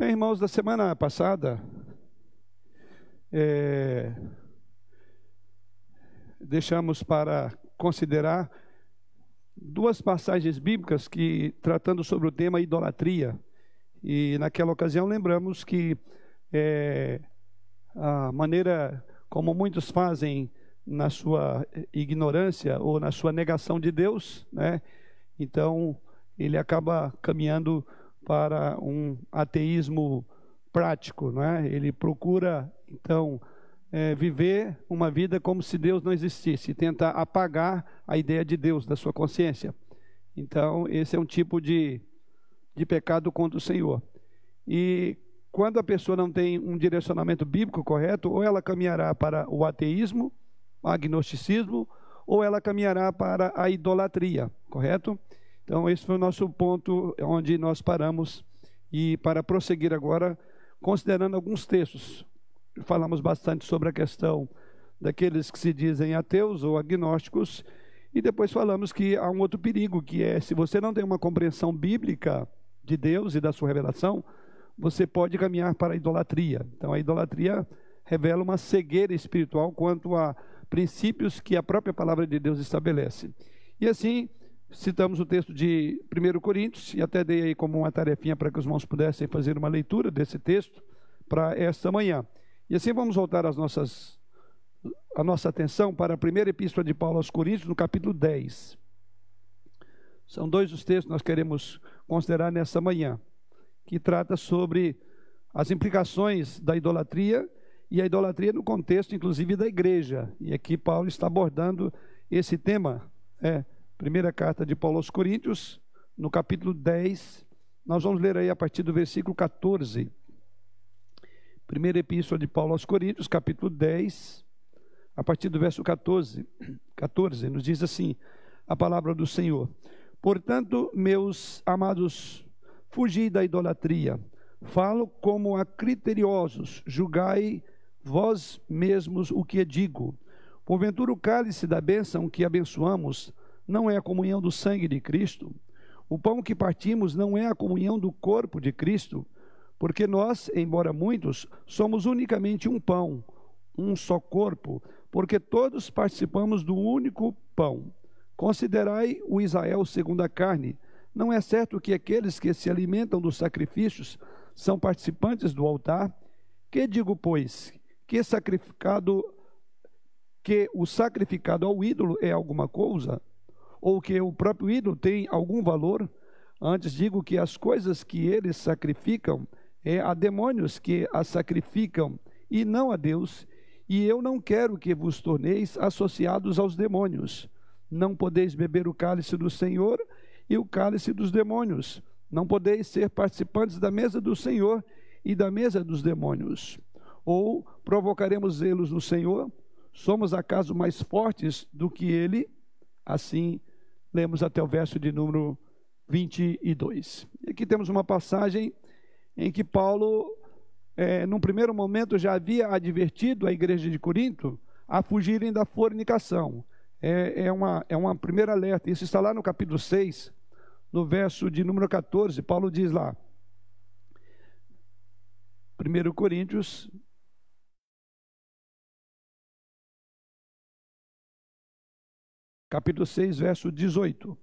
Bem, irmãos, da semana passada, é, deixamos para considerar duas passagens bíblicas que tratando sobre o tema idolatria. E naquela ocasião lembramos que é, a maneira como muitos fazem na sua ignorância ou na sua negação de Deus, né? Então ele acaba caminhando para um ateísmo prático, não é? Ele procura então é, viver uma vida como se Deus não existisse, tenta apagar a ideia de Deus da sua consciência. Então esse é um tipo de, de pecado contra o Senhor. E quando a pessoa não tem um direcionamento bíblico correto, ou ela caminhará para o ateísmo, agnosticismo, ou ela caminhará para a idolatria, correto? Então, esse foi o nosso ponto onde nós paramos. E para prosseguir agora, considerando alguns textos, falamos bastante sobre a questão daqueles que se dizem ateus ou agnósticos, e depois falamos que há um outro perigo, que é se você não tem uma compreensão bíblica de Deus e da sua revelação, você pode caminhar para a idolatria. Então, a idolatria revela uma cegueira espiritual quanto a princípios que a própria palavra de Deus estabelece. E assim, Citamos o texto de 1 Coríntios e até dei aí como uma tarefinha para que os irmãos pudessem fazer uma leitura desse texto para esta manhã. E assim vamos voltar as nossas, a nossa atenção para a primeira epístola de Paulo aos Coríntios, no capítulo 10. São dois os textos que nós queremos considerar nessa manhã, que trata sobre as implicações da idolatria e a idolatria no contexto, inclusive, da igreja. E aqui Paulo está abordando esse tema. É, Primeira carta de Paulo aos Coríntios, no capítulo 10, nós vamos ler aí a partir do versículo 14. Primeira epístola de Paulo aos Coríntios, capítulo 10, a partir do verso 14, 14, nos diz assim: a palavra do Senhor. Portanto, meus amados, fugi da idolatria. Falo como a criteriosos, julgai vós mesmos o que digo. Porventura o cálice da bênção que abençoamos não é a comunhão do sangue de Cristo. O pão que partimos não é a comunhão do corpo de Cristo, porque nós, embora muitos, somos unicamente um pão, um só corpo, porque todos participamos do único pão. Considerai o Israel segundo a carne. Não é certo que aqueles que se alimentam dos sacrifícios são participantes do altar? Que digo, pois, que sacrificado que o sacrificado ao ídolo é alguma coisa? Ou que o próprio ídolo tem algum valor. Antes digo que as coisas que eles sacrificam é a demônios que as sacrificam e não a Deus. E eu não quero que vos torneis associados aos demônios. Não podeis beber o cálice do Senhor e o cálice dos demônios. Não podeis ser participantes da mesa do Senhor e da mesa dos demônios. Ou provocaremos zelos no Senhor? Somos acaso mais fortes do que ele? Assim lemos até o verso de número 22. E aqui temos uma passagem em que Paulo, é, num primeiro momento, já havia advertido a igreja de Corinto a fugirem da fornicação. É, é, uma, é uma primeira alerta. Isso está lá no capítulo 6, no verso de número 14. Paulo diz lá, 1 Coríntios capítulo 6, verso 18.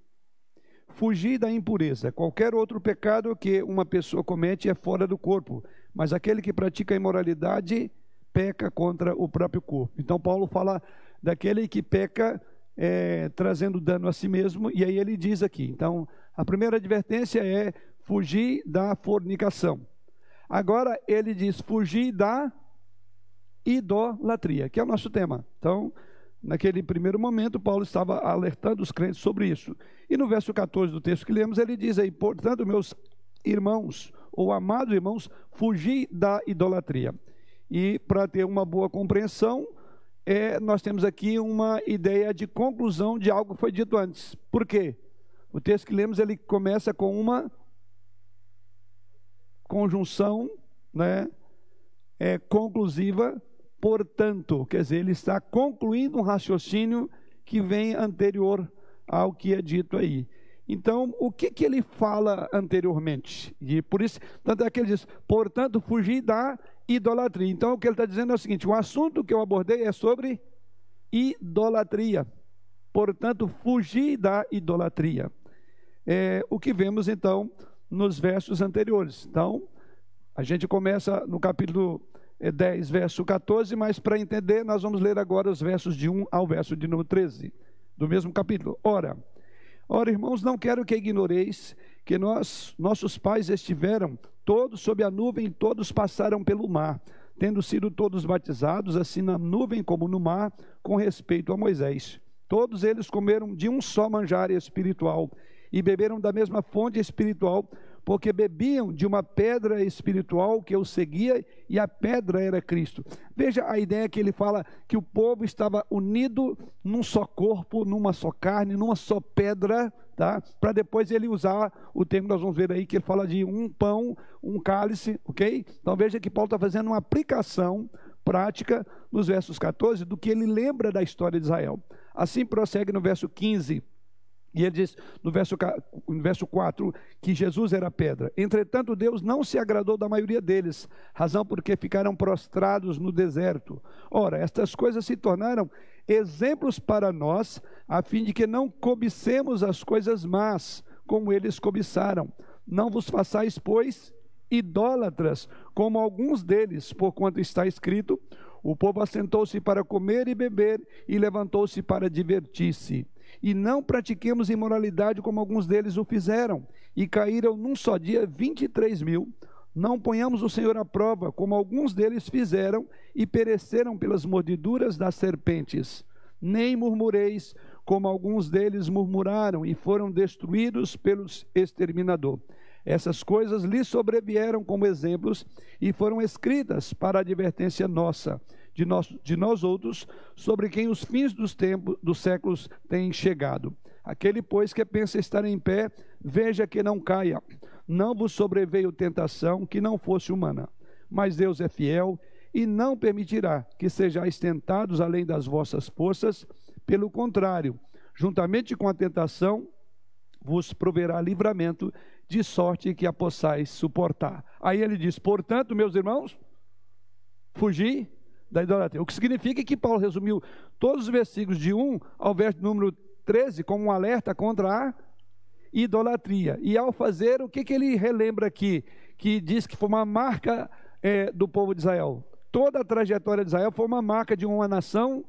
Fugir da impureza. Qualquer outro pecado que uma pessoa comete é fora do corpo, mas aquele que pratica a imoralidade peca contra o próprio corpo. Então, Paulo fala daquele que peca é, trazendo dano a si mesmo, e aí ele diz aqui: então, a primeira advertência é fugir da fornicação. Agora, ele diz fugir da idolatria, que é o nosso tema. Então, Naquele primeiro momento, Paulo estava alertando os crentes sobre isso. E no verso 14 do texto que lemos, ele diz aí: Portanto, meus irmãos, ou amados irmãos, fugi da idolatria. E para ter uma boa compreensão, é, nós temos aqui uma ideia de conclusão de algo que foi dito antes. Por quê? O texto que lemos ele começa com uma conjunção né, é, conclusiva portanto, quer dizer, ele está concluindo um raciocínio que vem anterior ao que é dito aí. Então, o que, que ele fala anteriormente? E por isso, tanto é que ele diz, portanto, fugir da idolatria. Então, o que ele está dizendo é o seguinte: o assunto que eu abordei é sobre idolatria. Portanto, fugir da idolatria. É o que vemos então nos versos anteriores. Então, a gente começa no capítulo 10, é, verso 14, mas para entender, nós vamos ler agora os versos de 1 ao verso de número 13, do mesmo capítulo. Ora, ora, irmãos, não quero que ignoreis que nós, nossos pais estiveram todos sob a nuvem, todos passaram pelo mar, tendo sido todos batizados, assim na nuvem como no mar, com respeito a Moisés. Todos eles comeram de um só manjar espiritual e beberam da mesma fonte espiritual, porque bebiam de uma pedra espiritual que eu seguia e a pedra era Cristo. Veja a ideia que ele fala que o povo estava unido num só corpo, numa só carne, numa só pedra, tá? Para depois ele usar o termo que nós vamos ver aí que ele fala de um pão, um cálice, OK? Então veja que Paulo está fazendo uma aplicação prática nos versos 14 do que ele lembra da história de Israel. Assim prossegue no verso 15 e ele diz no verso, no verso 4 que Jesus era pedra. Entretanto, Deus não se agradou da maioria deles, razão porque ficaram prostrados no deserto. Ora, estas coisas se tornaram exemplos para nós, a fim de que não cobicemos as coisas más, como eles cobiçaram. Não vos façais, pois, idólatras, como alguns deles, porquanto está escrito: o povo assentou-se para comer e beber e levantou-se para divertir-se e não pratiquemos imoralidade como alguns deles o fizeram, e caíram num só dia 23 mil. Não ponhamos o Senhor à prova, como alguns deles fizeram, e pereceram pelas mordiduras das serpentes. Nem murmureis, como alguns deles murmuraram, e foram destruídos pelos exterminador. Essas coisas lhes sobrevieram como exemplos e foram escritas para advertência nossa de nós, de nós outros, sobre quem os fins dos tempos, dos séculos têm chegado. Aquele, pois, que pensa estar em pé, veja que não caia. Não vos sobreveio tentação que não fosse humana. Mas Deus é fiel e não permitirá que sejais tentados além das vossas forças. Pelo contrário, juntamente com a tentação, vos proverá livramento, de sorte que a possais suportar. Aí ele diz: portanto, meus irmãos, fugi da idolatria. O que significa que Paulo resumiu todos os versículos de 1 ao verso número 13 como um alerta contra a idolatria. E ao fazer, o que, que ele relembra aqui? Que diz que foi uma marca é, do povo de Israel. Toda a trajetória de Israel foi uma marca de uma nação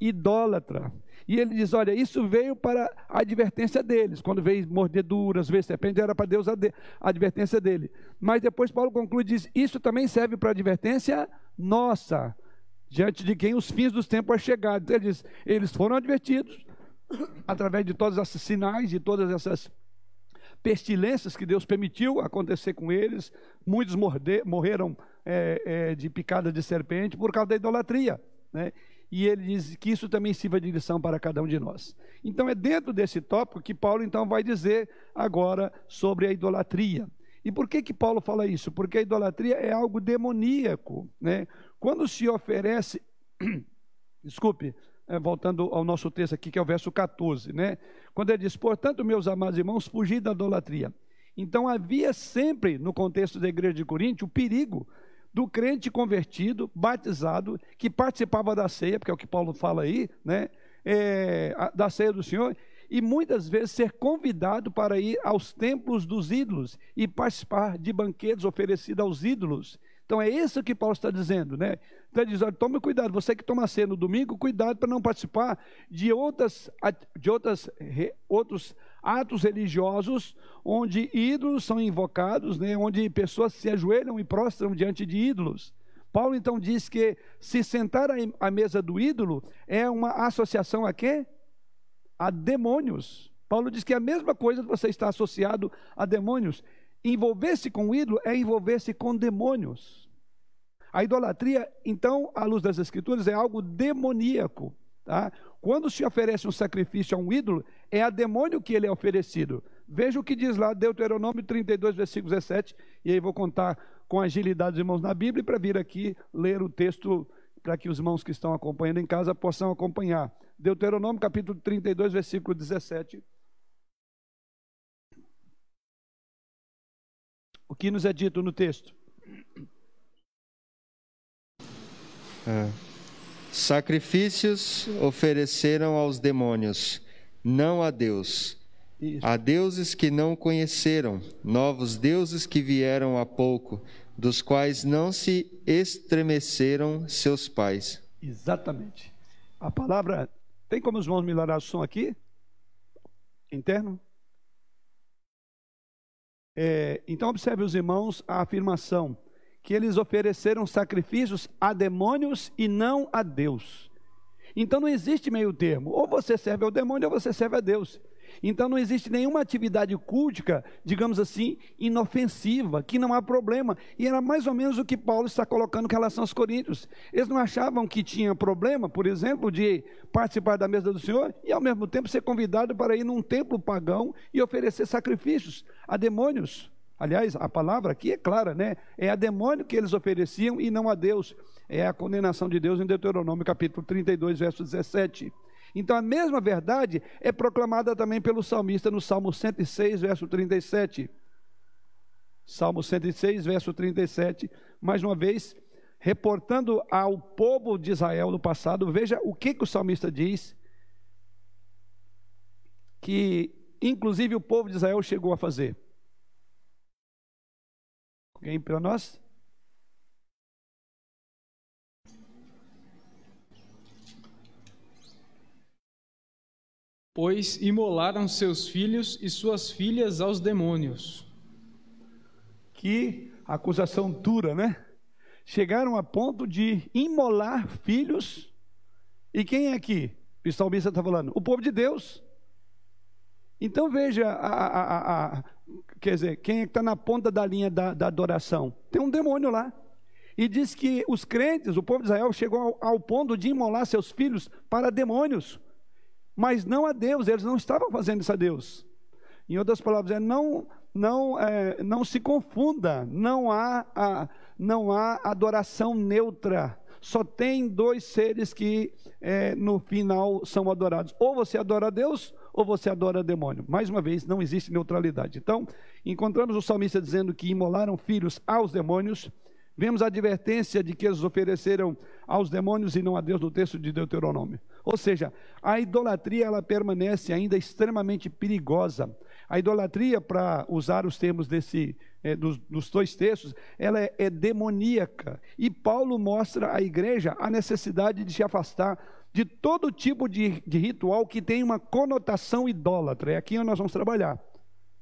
idólatra. E ele diz: olha, isso veio para a advertência deles. Quando veio mordeduras, veio serpente, era para Deus a, de, a advertência dele. Mas depois Paulo conclui e diz: isso também serve para a advertência nossa, diante de quem os fins dos tempos é chegado. Então ele diz: eles foram advertidos através de todos esses sinais, de todas essas pestilências que Deus permitiu acontecer com eles. Muitos morreram é, é, de picada de serpente por causa da idolatria. Né? e ele diz que isso também sirva de lição para cada um de nós. Então é dentro desse tópico que Paulo então vai dizer agora sobre a idolatria. E por que que Paulo fala isso? Porque a idolatria é algo demoníaco, né? Quando se oferece, desculpe, é, voltando ao nosso texto aqui, que é o verso 14, né? Quando ele diz, portanto, meus amados irmãos, fugir da idolatria. Então havia sempre, no contexto da igreja de Corinto, o perigo do crente convertido, batizado, que participava da ceia, porque é o que Paulo fala aí, né? É, da ceia do Senhor, e muitas vezes ser convidado para ir aos templos dos ídolos e participar de banquetes oferecidos aos ídolos. Então é isso que Paulo está dizendo, né? Então ele diz: olha, tome cuidado, você que toma ceia no domingo, cuidado para não participar de outras, de outras, outros atos religiosos onde ídolos são invocados, né? onde pessoas se ajoelham e prostram diante de ídolos. Paulo então diz que se sentar à mesa do ídolo é uma associação a quê? A demônios. Paulo diz que é a mesma coisa que você está associado a demônios. Envolver-se com o ídolo é envolver-se com demônios. A idolatria, então, à luz das Escrituras, é algo demoníaco. Tá? Quando se oferece um sacrifício a um ídolo, é a demônio que ele é oferecido. Veja o que diz lá Deuteronômio 32, versículo 17, e aí vou contar com agilidade os irmãos na Bíblia para vir aqui ler o texto para que os irmãos que estão acompanhando em casa possam acompanhar. Deuteronômio capítulo 32, versículo 17. O que nos é dito no texto? É. Sacrifícios ofereceram aos demônios, não a Deus. Isso. A deuses que não conheceram, novos deuses que vieram há pouco dos quais não se estremeceram seus pais. Exatamente. A palavra. Tem como os irmãos melhorar o som aqui? Interno? É, então, observe os irmãos a afirmação que eles ofereceram sacrifícios a demônios e não a Deus. Então não existe meio termo. Ou você serve ao demônio ou você serve a Deus. Então não existe nenhuma atividade cultica, digamos assim, inofensiva, que não há problema. E era mais ou menos o que Paulo está colocando em relação aos coríntios. Eles não achavam que tinha problema, por exemplo, de participar da mesa do Senhor e ao mesmo tempo ser convidado para ir num templo pagão e oferecer sacrifícios a demônios. Aliás, a palavra aqui é clara, né? É a demônio que eles ofereciam e não a Deus. É a condenação de Deus em Deuteronômio capítulo 32, verso 17. Então a mesma verdade é proclamada também pelo salmista no Salmo 106, verso 37. Salmo 106, verso 37, mais uma vez, reportando ao povo de Israel no passado, veja o que, que o salmista diz, que inclusive o povo de Israel chegou a fazer. Alguém para nós? Pois imolaram seus filhos e suas filhas aos demônios. Que acusação dura, né? Chegaram a ponto de imolar filhos. E quem é aqui? O salmista está falando? O povo de Deus. Então veja, a, a, a, quer dizer, quem é está na ponta da linha da, da, adoração? Tem um demônio lá. E diz que os crentes, o povo de Israel, chegou ao, ao ponto de imolar seus filhos para demônios, mas não a Deus, eles não estavam fazendo isso a Deus. Em outras palavras, é, não, não, é, não se confunda, não há, a, não há adoração neutra. Só tem dois seres que é, no final são adorados. Ou você adora a Deus, ou você adora demônio. Mais uma vez, não existe neutralidade. Então, encontramos o salmista dizendo que imolaram filhos aos demônios. Vemos a advertência de que eles ofereceram aos demônios e não a Deus no texto de Deuteronômio. Ou seja, a idolatria ela permanece ainda extremamente perigosa. A idolatria, para usar os termos desse, é, dos, dos, dois textos, ela é, é demoníaca. E Paulo mostra à igreja a necessidade de se afastar de todo tipo de, de ritual que tem uma conotação idólatra. É aqui onde nós vamos trabalhar.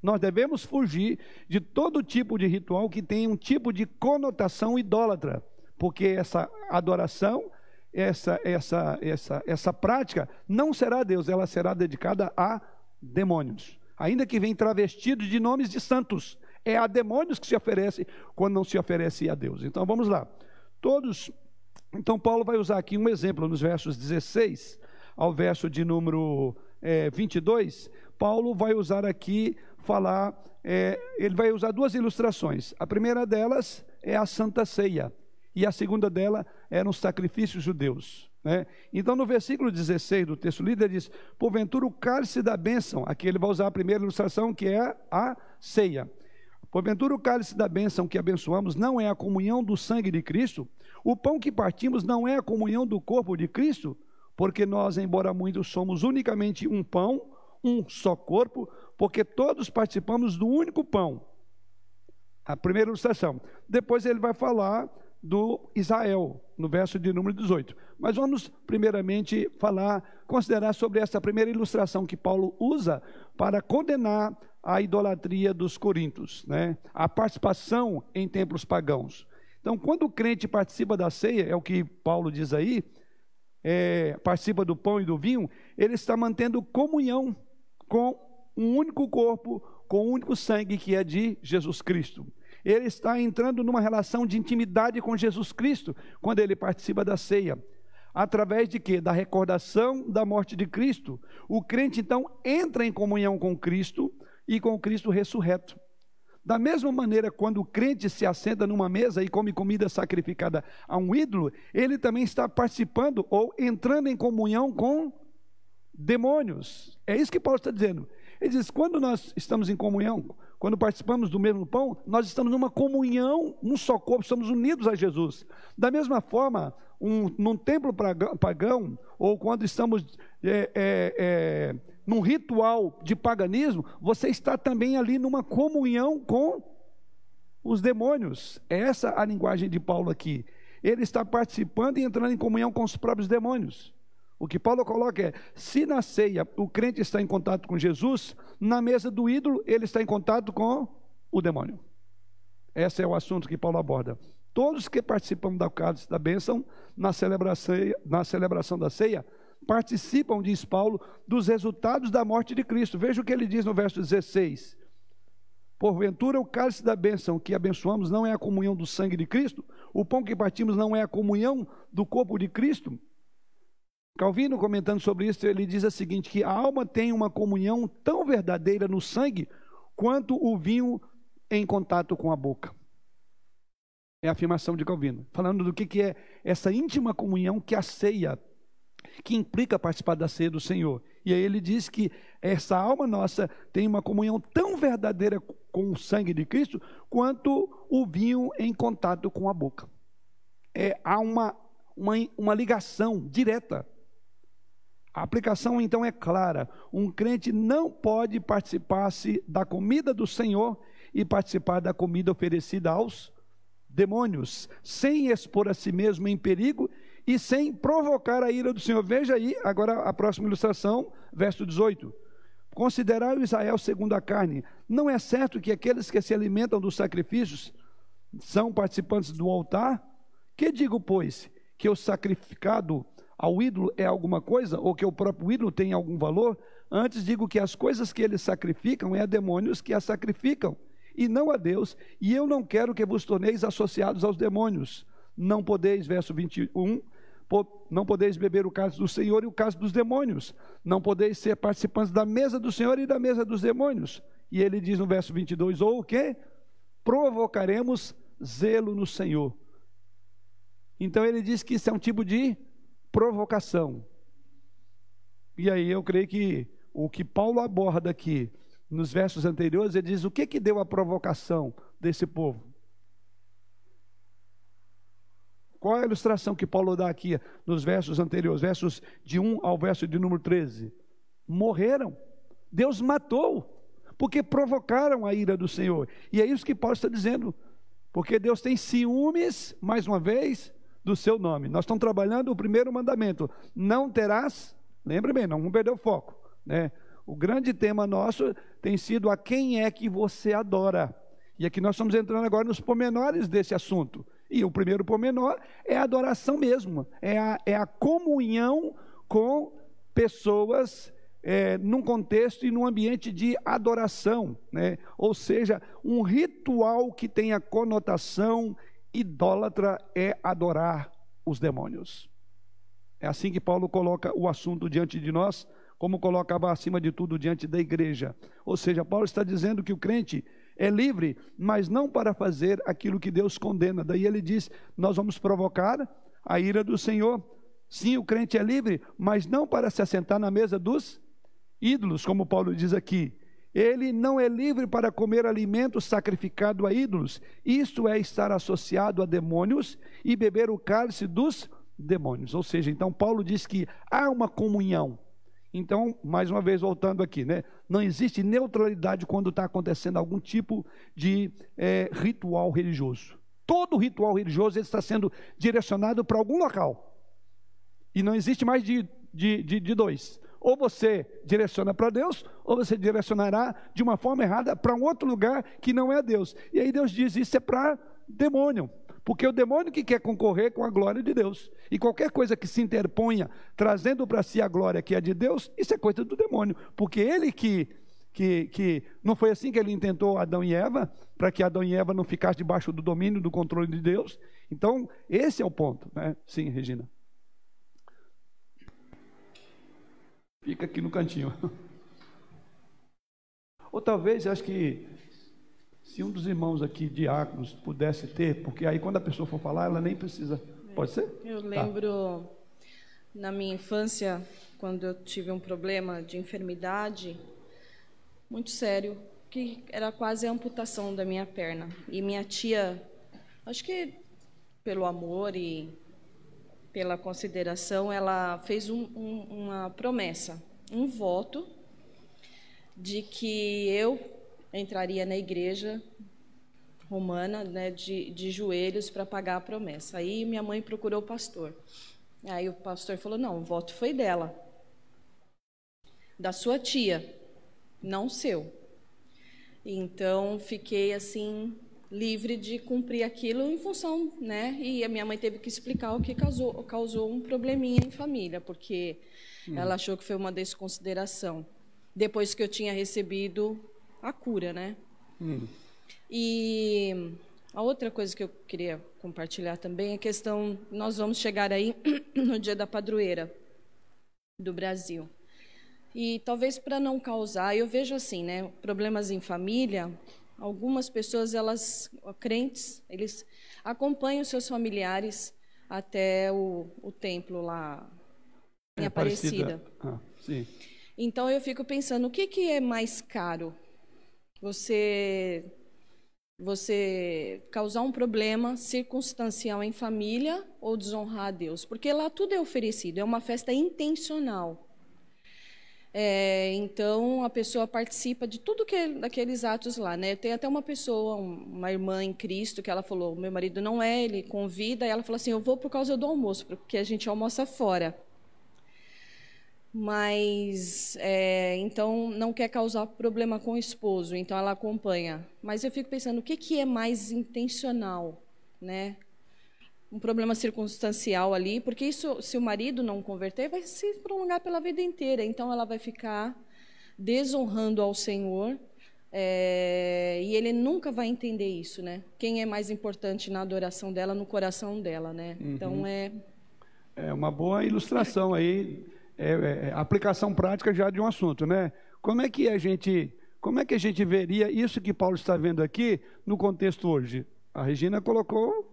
Nós devemos fugir de todo tipo de ritual que tem um tipo de conotação idólatra, porque essa adoração, essa, essa, essa, essa prática não será a Deus, ela será dedicada a demônios. Ainda que vem travestido de nomes de santos, é a demônios que se oferece quando não se oferece a Deus. Então vamos lá. Todos então, Paulo vai usar aqui um exemplo nos versos 16 ao verso de número é, 22. Paulo vai usar aqui, falar, é, ele vai usar duas ilustrações. A primeira delas é a Santa Ceia, e a segunda dela é nos sacrifícios judeus. Né? Então, no versículo 16 do texto líder, diz: Porventura o cálice da bênção, aqui ele vai usar a primeira ilustração, que é a ceia. Porventura o cálice da bênção que abençoamos não é a comunhão do sangue de Cristo? O pão que partimos não é a comunhão do corpo de Cristo? Porque nós, embora muitos, somos unicamente um pão, um só corpo, porque todos participamos do único pão. A primeira ilustração. Depois ele vai falar do Israel, no verso de número 18. Mas vamos primeiramente falar, considerar sobre essa primeira ilustração que Paulo usa para condenar a idolatria dos coríntios, né? a participação em templos pagãos. Então, quando o crente participa da ceia, é o que Paulo diz aí, é, participa do pão e do vinho, ele está mantendo comunhão com um único corpo, com um único sangue que é de Jesus Cristo. Ele está entrando numa relação de intimidade com Jesus Cristo quando ele participa da ceia. Através de quê? Da recordação da morte de Cristo. O crente então entra em comunhão com Cristo e com Cristo ressurreto. Da mesma maneira, quando o crente se assenta numa mesa e come comida sacrificada a um ídolo, ele também está participando ou entrando em comunhão com demônios. É isso que Paulo está dizendo. Ele diz: quando nós estamos em comunhão quando participamos do mesmo pão, nós estamos numa comunhão, num só corpo, estamos unidos a Jesus. Da mesma forma, um, num templo pagão, ou quando estamos é, é, é, num ritual de paganismo, você está também ali numa comunhão com os demônios. É essa a linguagem de Paulo aqui. Ele está participando e entrando em comunhão com os próprios demônios. O que Paulo coloca é: se na ceia o crente está em contato com Jesus, na mesa do ídolo ele está em contato com o demônio. Esse é o assunto que Paulo aborda. Todos que participam da cálice da bênção na celebração, na celebração da ceia participam, diz Paulo, dos resultados da morte de Cristo. Veja o que ele diz no verso 16. Porventura, o cálice da bênção que abençoamos não é a comunhão do sangue de Cristo? O pão que partimos não é a comunhão do corpo de Cristo? Calvino, comentando sobre isso, ele diz o seguinte: que a alma tem uma comunhão tão verdadeira no sangue quanto o vinho em contato com a boca. É a afirmação de Calvino, falando do que, que é essa íntima comunhão que a ceia, que implica participar da ceia do Senhor. E aí ele diz que essa alma nossa tem uma comunhão tão verdadeira com o sangue de Cristo quanto o vinho em contato com a boca. É, há uma, uma, uma ligação direta a aplicação então é clara: um crente não pode participar-se da comida do Senhor e participar da comida oferecida aos demônios, sem expor a si mesmo em perigo e sem provocar a ira do Senhor. Veja aí agora a próxima ilustração, verso 18. Considerar o Israel segundo a carne. Não é certo que aqueles que se alimentam dos sacrifícios são participantes do altar? Que digo, pois, que o sacrificado ao ídolo é alguma coisa, ou que o próprio ídolo tem algum valor, antes digo que as coisas que eles sacrificam é a demônios que as sacrificam, e não a Deus, e eu não quero que vos torneis associados aos demônios. Não podeis, verso 21, não podeis beber o caso do Senhor e o caso dos demônios. Não podeis ser participantes da mesa do Senhor e da mesa dos demônios. E ele diz no verso 22, ou o quê? Provocaremos zelo no Senhor. Então ele diz que isso é um tipo de provocação. E aí eu creio que o que Paulo aborda aqui nos versos anteriores, ele diz o que que deu a provocação desse povo. Qual é a ilustração que Paulo dá aqui nos versos anteriores, versos de 1 ao verso de número 13? Morreram. Deus matou, porque provocaram a ira do Senhor. E é isso que Paulo está dizendo. Porque Deus tem ciúmes, mais uma vez, do seu nome. Nós estamos trabalhando o primeiro mandamento: não terás, lembre bem, não vamos perder o foco, né? O grande tema nosso tem sido a quem é que você adora. E aqui nós estamos entrando agora nos pormenores desse assunto. E o primeiro pormenor é a adoração mesmo, é a, é a comunhão com pessoas é, num contexto e num ambiente de adoração, né? ou seja, um ritual que tenha conotação idólatra é adorar os demônios. É assim que Paulo coloca o assunto diante de nós, como colocava acima de tudo diante da igreja. Ou seja, Paulo está dizendo que o crente é livre, mas não para fazer aquilo que Deus condena. Daí ele diz: Nós vamos provocar a ira do Senhor. Sim, o crente é livre, mas não para se assentar na mesa dos ídolos, como Paulo diz aqui. Ele não é livre para comer alimento sacrificado a ídolos. Isto é estar associado a demônios e beber o cálice dos demônios. Ou seja, então Paulo diz que há uma comunhão. Então, mais uma vez voltando aqui, né? Não existe neutralidade quando está acontecendo algum tipo de é, ritual religioso. Todo ritual religioso está sendo direcionado para algum local. E não existe mais de, de, de, de dois. Ou você direciona para Deus, ou você direcionará de uma forma errada para um outro lugar que não é Deus. E aí Deus diz: isso é para demônio. Porque o demônio que quer concorrer com a glória de Deus. E qualquer coisa que se interponha, trazendo para si a glória que é de Deus, isso é coisa do demônio. Porque ele que, que, que não foi assim que ele intentou Adão e Eva, para que Adão e Eva não ficassem debaixo do domínio, do controle de Deus. Então, esse é o ponto. Né? Sim, Regina. Fica aqui no cantinho. Ou talvez, acho que se um dos irmãos aqui, diáconos, pudesse ter, porque aí quando a pessoa for falar, ela nem precisa. Pode ser? Eu tá. lembro tá. na minha infância, quando eu tive um problema de enfermidade muito sério, que era quase a amputação da minha perna. E minha tia, acho que pelo amor e pela consideração, ela fez um, um, uma promessa, um voto de que eu entraria na igreja romana, né, de, de joelhos para pagar a promessa. Aí minha mãe procurou o pastor. Aí o pastor falou: não, o voto foi dela, da sua tia, não seu. Então fiquei assim livre de cumprir aquilo em função, né? E a minha mãe teve que explicar o que causou, causou um probleminha em família, porque hum. ela achou que foi uma desconsideração depois que eu tinha recebido a cura, né? Hum. E a outra coisa que eu queria compartilhar também é a questão, nós vamos chegar aí no dia da padroeira do Brasil. E talvez para não causar, eu vejo assim, né, problemas em família, algumas pessoas, elas, crentes, eles acompanham seus familiares até o, o templo lá em é, Aparecida. Ah, então eu fico pensando, o que, que é mais caro? Você você causar um problema circunstancial em família ou desonrar a Deus, porque lá tudo é oferecido, é uma festa intencional. É, então a pessoa participa de tudo que daqueles atos lá, né? Tem até uma pessoa, uma irmã em Cristo, que ela falou: meu marido não é, ele convida, e ela falou assim: eu vou por causa do almoço, porque a gente almoça fora mas é, então não quer causar problema com o esposo, então ela acompanha. Mas eu fico pensando, o que, que é mais intencional, né? Um problema circunstancial ali, porque isso, se o marido não converter, vai se prolongar pela vida inteira. Então ela vai ficar desonrando ao Senhor é, e ele nunca vai entender isso, né? Quem é mais importante na adoração dela, no coração dela, né? Uhum. Então é é uma boa ilustração aí é, é, é, aplicação prática já de um assunto, né? Como é que a gente, como é que a gente veria isso que Paulo está vendo aqui no contexto hoje? A Regina colocou,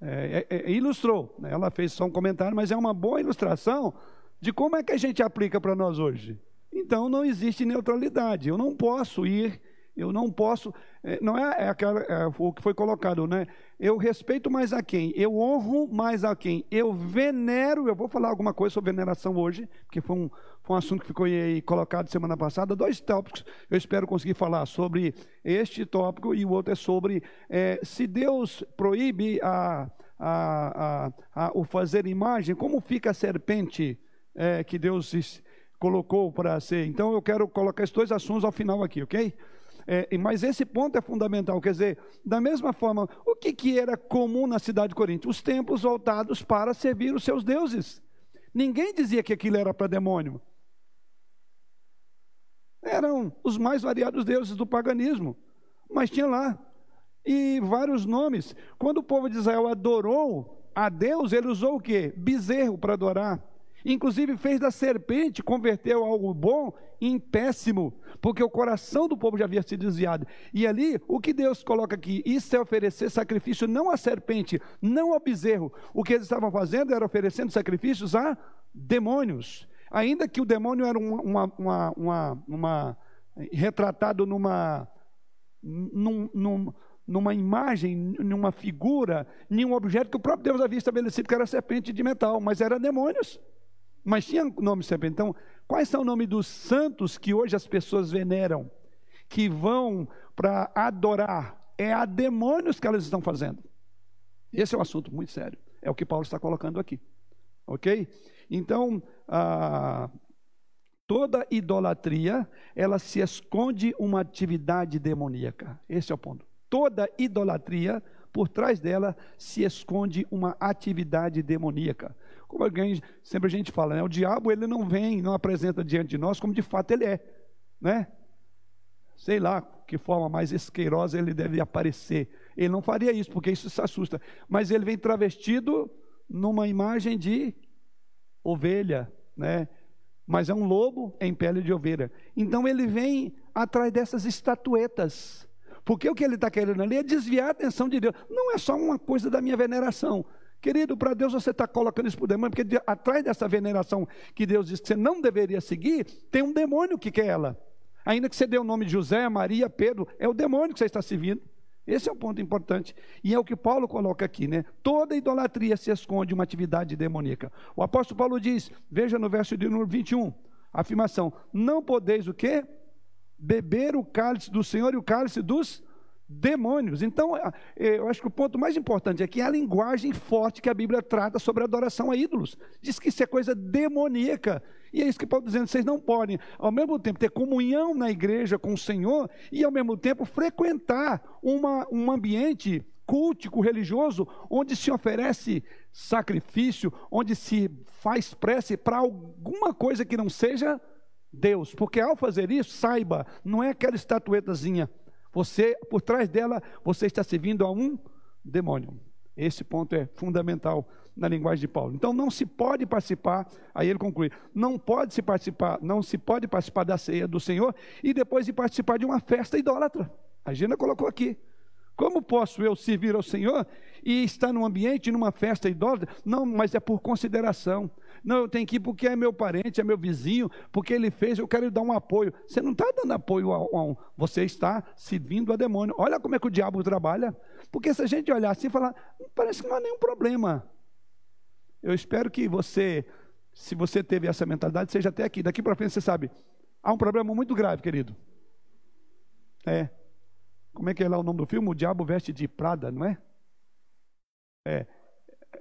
é, é, é ilustrou, né? ela fez só um comentário, mas é uma boa ilustração de como é que a gente aplica para nós hoje. Então não existe neutralidade. Eu não posso ir eu não posso, é, não é, é, aquela, é, o que foi colocado, né? Eu respeito mais a quem? Eu honro mais a quem? Eu venero, eu vou falar alguma coisa sobre veneração hoje, porque foi um, foi um assunto que ficou aí colocado semana passada, dois tópicos, eu espero conseguir falar sobre este tópico e o outro é sobre é, se Deus proíbe a, a, a, o fazer imagem, como fica a serpente é, que Deus colocou para ser. Então eu quero colocar esses dois assuntos ao final aqui, ok? É, mas esse ponto é fundamental, quer dizer, da mesma forma, o que, que era comum na cidade de Corinto? Os templos voltados para servir os seus deuses. Ninguém dizia que aquilo era para demônio. Eram os mais variados deuses do paganismo, mas tinha lá. E vários nomes. Quando o povo de Israel adorou a Deus, ele usou o quê? Bezerro para adorar. Inclusive fez da serpente, converteu algo bom em péssimo, porque o coração do povo já havia sido desviado. E ali, o que Deus coloca aqui? Isso é oferecer sacrifício não à serpente, não ao bezerro. O que eles estavam fazendo era oferecendo sacrifícios a demônios. Ainda que o demônio era uma, uma, uma, uma retratado numa, num, num, numa imagem, numa figura, em um objeto que o próprio Deus havia estabelecido que era serpente de metal, mas eram demônios. Mas tinha nome sempre. Então, quais são o nome dos santos que hoje as pessoas veneram, que vão para adorar? É a demônios que elas estão fazendo. Esse é um assunto muito sério. É o que Paulo está colocando aqui. Ok? Então, toda idolatria, ela se esconde uma atividade demoníaca. Esse é o ponto. Toda idolatria, por trás dela, se esconde uma atividade demoníaca. Como alguém, sempre a gente fala, né? o diabo ele não vem, não apresenta diante de nós como de fato ele é, né? Sei lá que forma mais esqueirosa ele deve aparecer. Ele não faria isso, porque isso se assusta. Mas ele vem travestido numa imagem de ovelha, né? Mas é um lobo em pele de ovelha. Então ele vem atrás dessas estatuetas. Porque o que ele está querendo ali é desviar a atenção de Deus. Não é só uma coisa da minha veneração. Querido, para Deus você está colocando isso por demônio, porque atrás dessa veneração que Deus diz que você não deveria seguir, tem um demônio que quer ela. Ainda que você dê o nome de José, Maria, Pedro, é o demônio que você está servindo. Esse é o ponto importante. E é o que Paulo coloca aqui, né? Toda idolatria se esconde uma atividade demoníaca. O apóstolo Paulo diz, veja no verso de número 21, a afirmação: Não podeis o quê? Beber o cálice do Senhor e o cálice dos demônios. Então, eu acho que o ponto mais importante aqui é a linguagem forte que a Bíblia trata sobre adoração a ídolos. Diz que isso é coisa demoníaca. E é isso que Paulo está dizendo, vocês não podem, ao mesmo tempo, ter comunhão na igreja com o Senhor e, ao mesmo tempo, frequentar uma, um ambiente cultico, religioso, onde se oferece sacrifício, onde se faz prece para alguma coisa que não seja Deus. Porque ao fazer isso, saiba, não é aquela estatuetazinha você, por trás dela, você está servindo a um demônio. Esse ponto é fundamental na linguagem de Paulo. Então não se pode participar, aí ele conclui, não pode se participar, não se pode participar da ceia do Senhor e depois de participar de uma festa idólatra. A Gina colocou aqui. Como posso eu servir ao Senhor e estar num ambiente, numa festa idólatra? Não, mas é por consideração. Não, eu tenho que ir porque é meu parente, é meu vizinho, porque ele fez, eu quero dar um apoio. Você não está dando apoio a, um, você está servindo a demônio. Olha como é que o diabo trabalha. Porque se a gente olhar assim e falar, parece que não há nenhum problema. Eu espero que você, se você teve essa mentalidade, seja até aqui. Daqui para frente você sabe, há um problema muito grave, querido. É. Como é que é lá o nome do filme? O Diabo Veste de Prada, não é? É.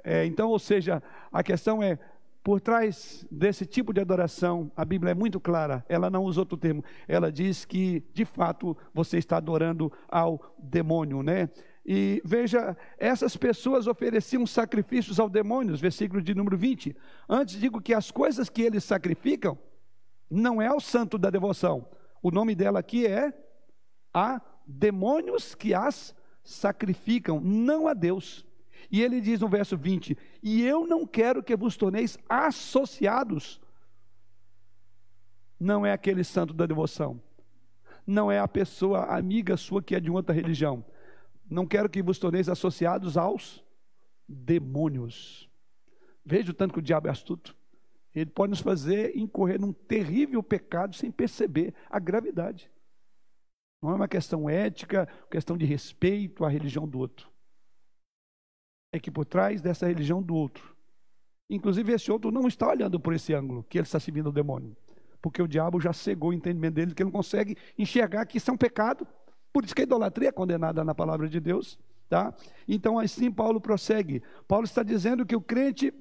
é então, ou seja, a questão é por trás desse tipo de adoração, a Bíblia é muito clara, ela não usa outro termo. Ela diz que, de fato, você está adorando ao demônio, né? E veja, essas pessoas ofereciam sacrifícios ao demônio, versículo de número 20. Antes digo que as coisas que eles sacrificam não é ao santo da devoção. O nome dela aqui é a demônios que as sacrificam, não a Deus. E ele diz no verso 20: E eu não quero que vos torneis associados. Não é aquele santo da devoção. Não é a pessoa amiga sua que é de outra religião. Não quero que vos torneis associados aos demônios. Veja o tanto que o diabo é astuto. Ele pode nos fazer incorrer num terrível pecado sem perceber a gravidade. Não é uma questão ética, questão de respeito à religião do outro é que por trás dessa religião do outro, inclusive esse outro não está olhando por esse ângulo, que ele está servindo o demônio, porque o diabo já cegou o entendimento dele, que ele não consegue enxergar que isso é um pecado, por isso que a idolatria é condenada na palavra de Deus, tá? Então assim Paulo prossegue, Paulo está dizendo que o crente,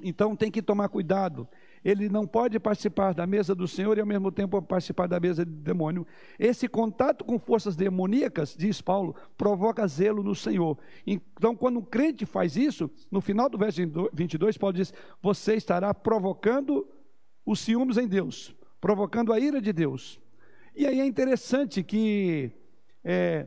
então tem que tomar cuidado, ele não pode participar da mesa do Senhor e ao mesmo tempo participar da mesa do demônio. Esse contato com forças demoníacas, diz Paulo, provoca zelo no Senhor. Então, quando um crente faz isso, no final do verso 22, Paulo diz: Você estará provocando os ciúmes em Deus, provocando a ira de Deus. E aí é interessante que é,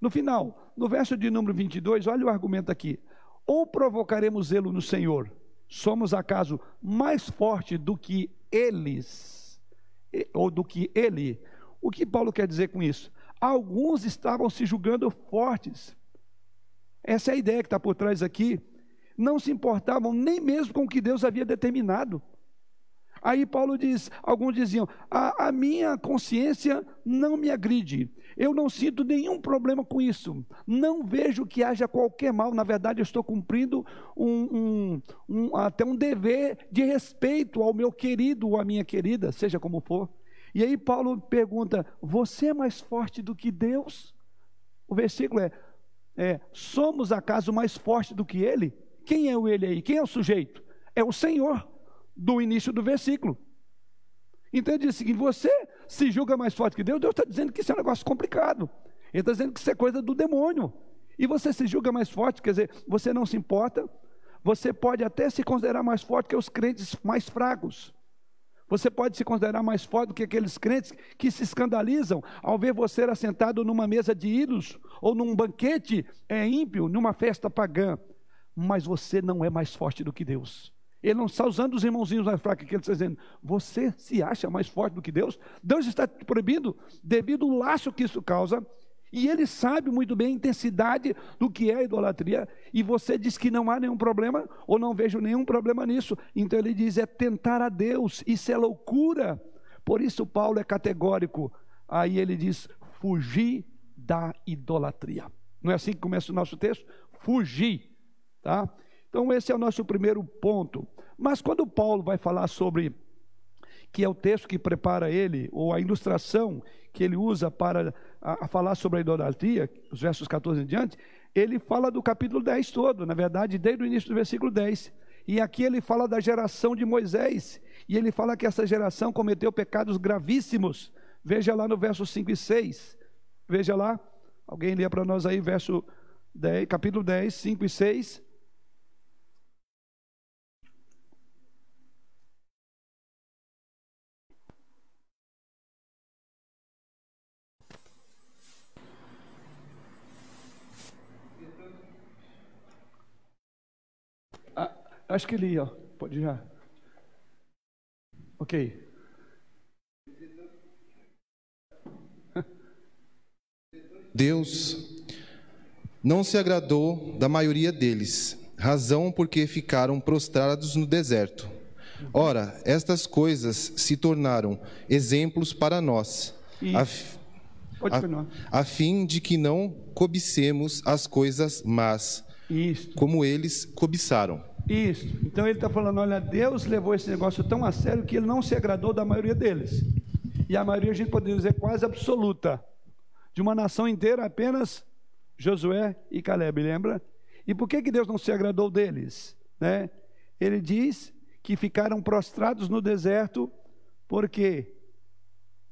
No final, no verso de número 22, olha o argumento aqui. Ou provocaremos zelo no Senhor? Somos acaso mais forte do que eles? Ou do que ele? O que Paulo quer dizer com isso? Alguns estavam se julgando fortes. Essa é a ideia que está por trás aqui. Não se importavam nem mesmo com o que Deus havia determinado. Aí Paulo diz, alguns diziam, a, a, minha consciência não me agride, eu não sinto nenhum problema com isso, não vejo que haja qualquer mal, na verdade eu estou cumprindo um, um, um, até um dever de respeito ao meu querido ou à minha querida, seja como for. E aí Paulo pergunta, você é mais forte do que Deus? O versículo é, é somos acaso mais forte do que ele? Quem é o ele aí? Quem é o sujeito? É o Senhor do início do versículo. Então ele diz o seguinte: você se julga mais forte que Deus, Deus está dizendo que isso é um negócio complicado. Ele está dizendo que isso é coisa do demônio. E você se julga mais forte, quer dizer, você não se importa, você pode até se considerar mais forte que os crentes mais fracos. Você pode se considerar mais forte do que aqueles crentes que se escandalizam ao ver você assentado numa mesa de ídolos ou num banquete é, ímpio, numa festa pagã. Mas você não é mais forte do que Deus. Ele não está usando os irmãozinhos mais fracos, que ele está dizendo, você se acha mais forte do que Deus? Deus está te proibindo, devido ao laço que isso causa, E ele sabe muito bem a intensidade do que é a idolatria. E você diz que não há nenhum problema, ou não vejo nenhum problema nisso. Então ele diz: é tentar a Deus, isso é loucura. Por isso Paulo é categórico. Aí ele diz: fugir da idolatria. Não é assim que começa o nosso texto? Fugir. Tá? Então, esse é o nosso primeiro ponto. Mas quando Paulo vai falar sobre, que é o texto que prepara ele, ou a ilustração que ele usa para a, a falar sobre a idolatria, os versos 14 em diante, ele fala do capítulo 10 todo, na verdade, desde o início do versículo 10. E aqui ele fala da geração de Moisés, e ele fala que essa geração cometeu pecados gravíssimos. Veja lá no verso 5 e 6. Veja lá, alguém lê para nós aí, verso 10, capítulo 10, 5 e 6. Acho que li, ó. Pode já. Ok. Deus não se agradou da maioria deles, razão porque ficaram prostrados no deserto. Ora, estas coisas se tornaram exemplos para nós, a, a, a, fim de que não cobicemos as coisas más, Como eles cobiçaram. Isso. Então ele está falando: olha, Deus levou esse negócio tão a sério que ele não se agradou da maioria deles. E a maioria a gente poderia dizer quase absoluta. De uma nação inteira, apenas Josué e Caleb, lembra? E por que, que Deus não se agradou deles? Né? Ele diz que ficaram prostrados no deserto, por quê?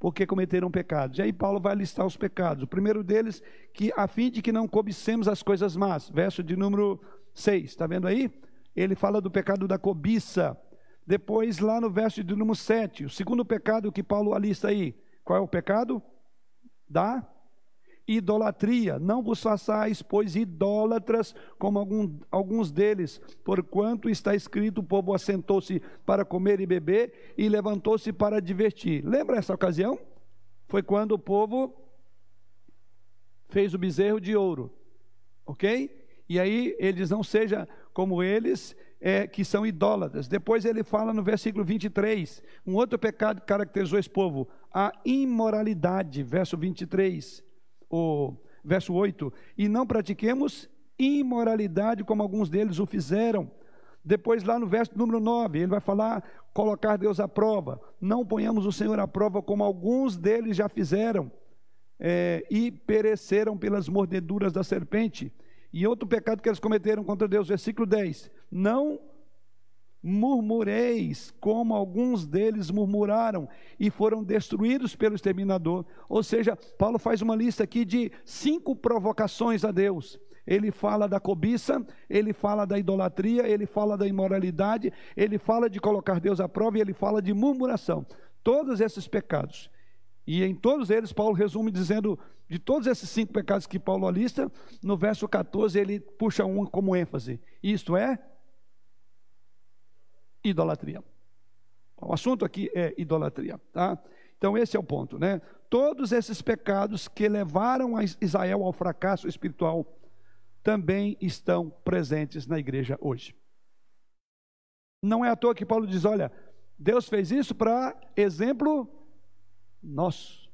Porque cometeram pecados. E aí Paulo vai listar os pecados. O primeiro deles, que a fim de que não cobicemos as coisas más. Verso de número 6, está vendo aí? ele fala do pecado da cobiça. Depois, lá no verso de número 7, o segundo pecado que Paulo alista aí, qual é o pecado? Da idolatria. Não vos façais, pois, idólatras, como algum, alguns deles, porquanto está escrito: o povo assentou-se para comer e beber e levantou-se para divertir. Lembra essa ocasião? Foi quando o povo fez o bezerro de ouro, ok? E aí eles não seja como eles é, que são idólatras. Depois ele fala no versículo 23, um outro pecado que caracterizou esse povo, a imoralidade, verso 23, o verso 8, e não pratiquemos imoralidade como alguns deles o fizeram. Depois, lá no verso número 9, ele vai falar: colocar Deus à prova. Não ponhamos o Senhor à prova como alguns deles já fizeram é, e pereceram pelas mordeduras da serpente. E outro pecado que eles cometeram contra Deus, versículo 10: Não murmureis, como alguns deles murmuraram e foram destruídos pelo exterminador. Ou seja, Paulo faz uma lista aqui de cinco provocações a Deus. Ele fala da cobiça, ele fala da idolatria, ele fala da imoralidade, ele fala de colocar Deus à prova e ele fala de murmuração. Todos esses pecados. E em todos eles, Paulo resume dizendo de todos esses cinco pecados que Paulo lista, no verso 14 ele puxa um como ênfase. Isto é idolatria. O assunto aqui é idolatria, tá? Então esse é o ponto, né? Todos esses pecados que levaram Israel ao fracasso espiritual também estão presentes na igreja hoje. Não é à toa que Paulo diz, olha, Deus fez isso para exemplo nosso.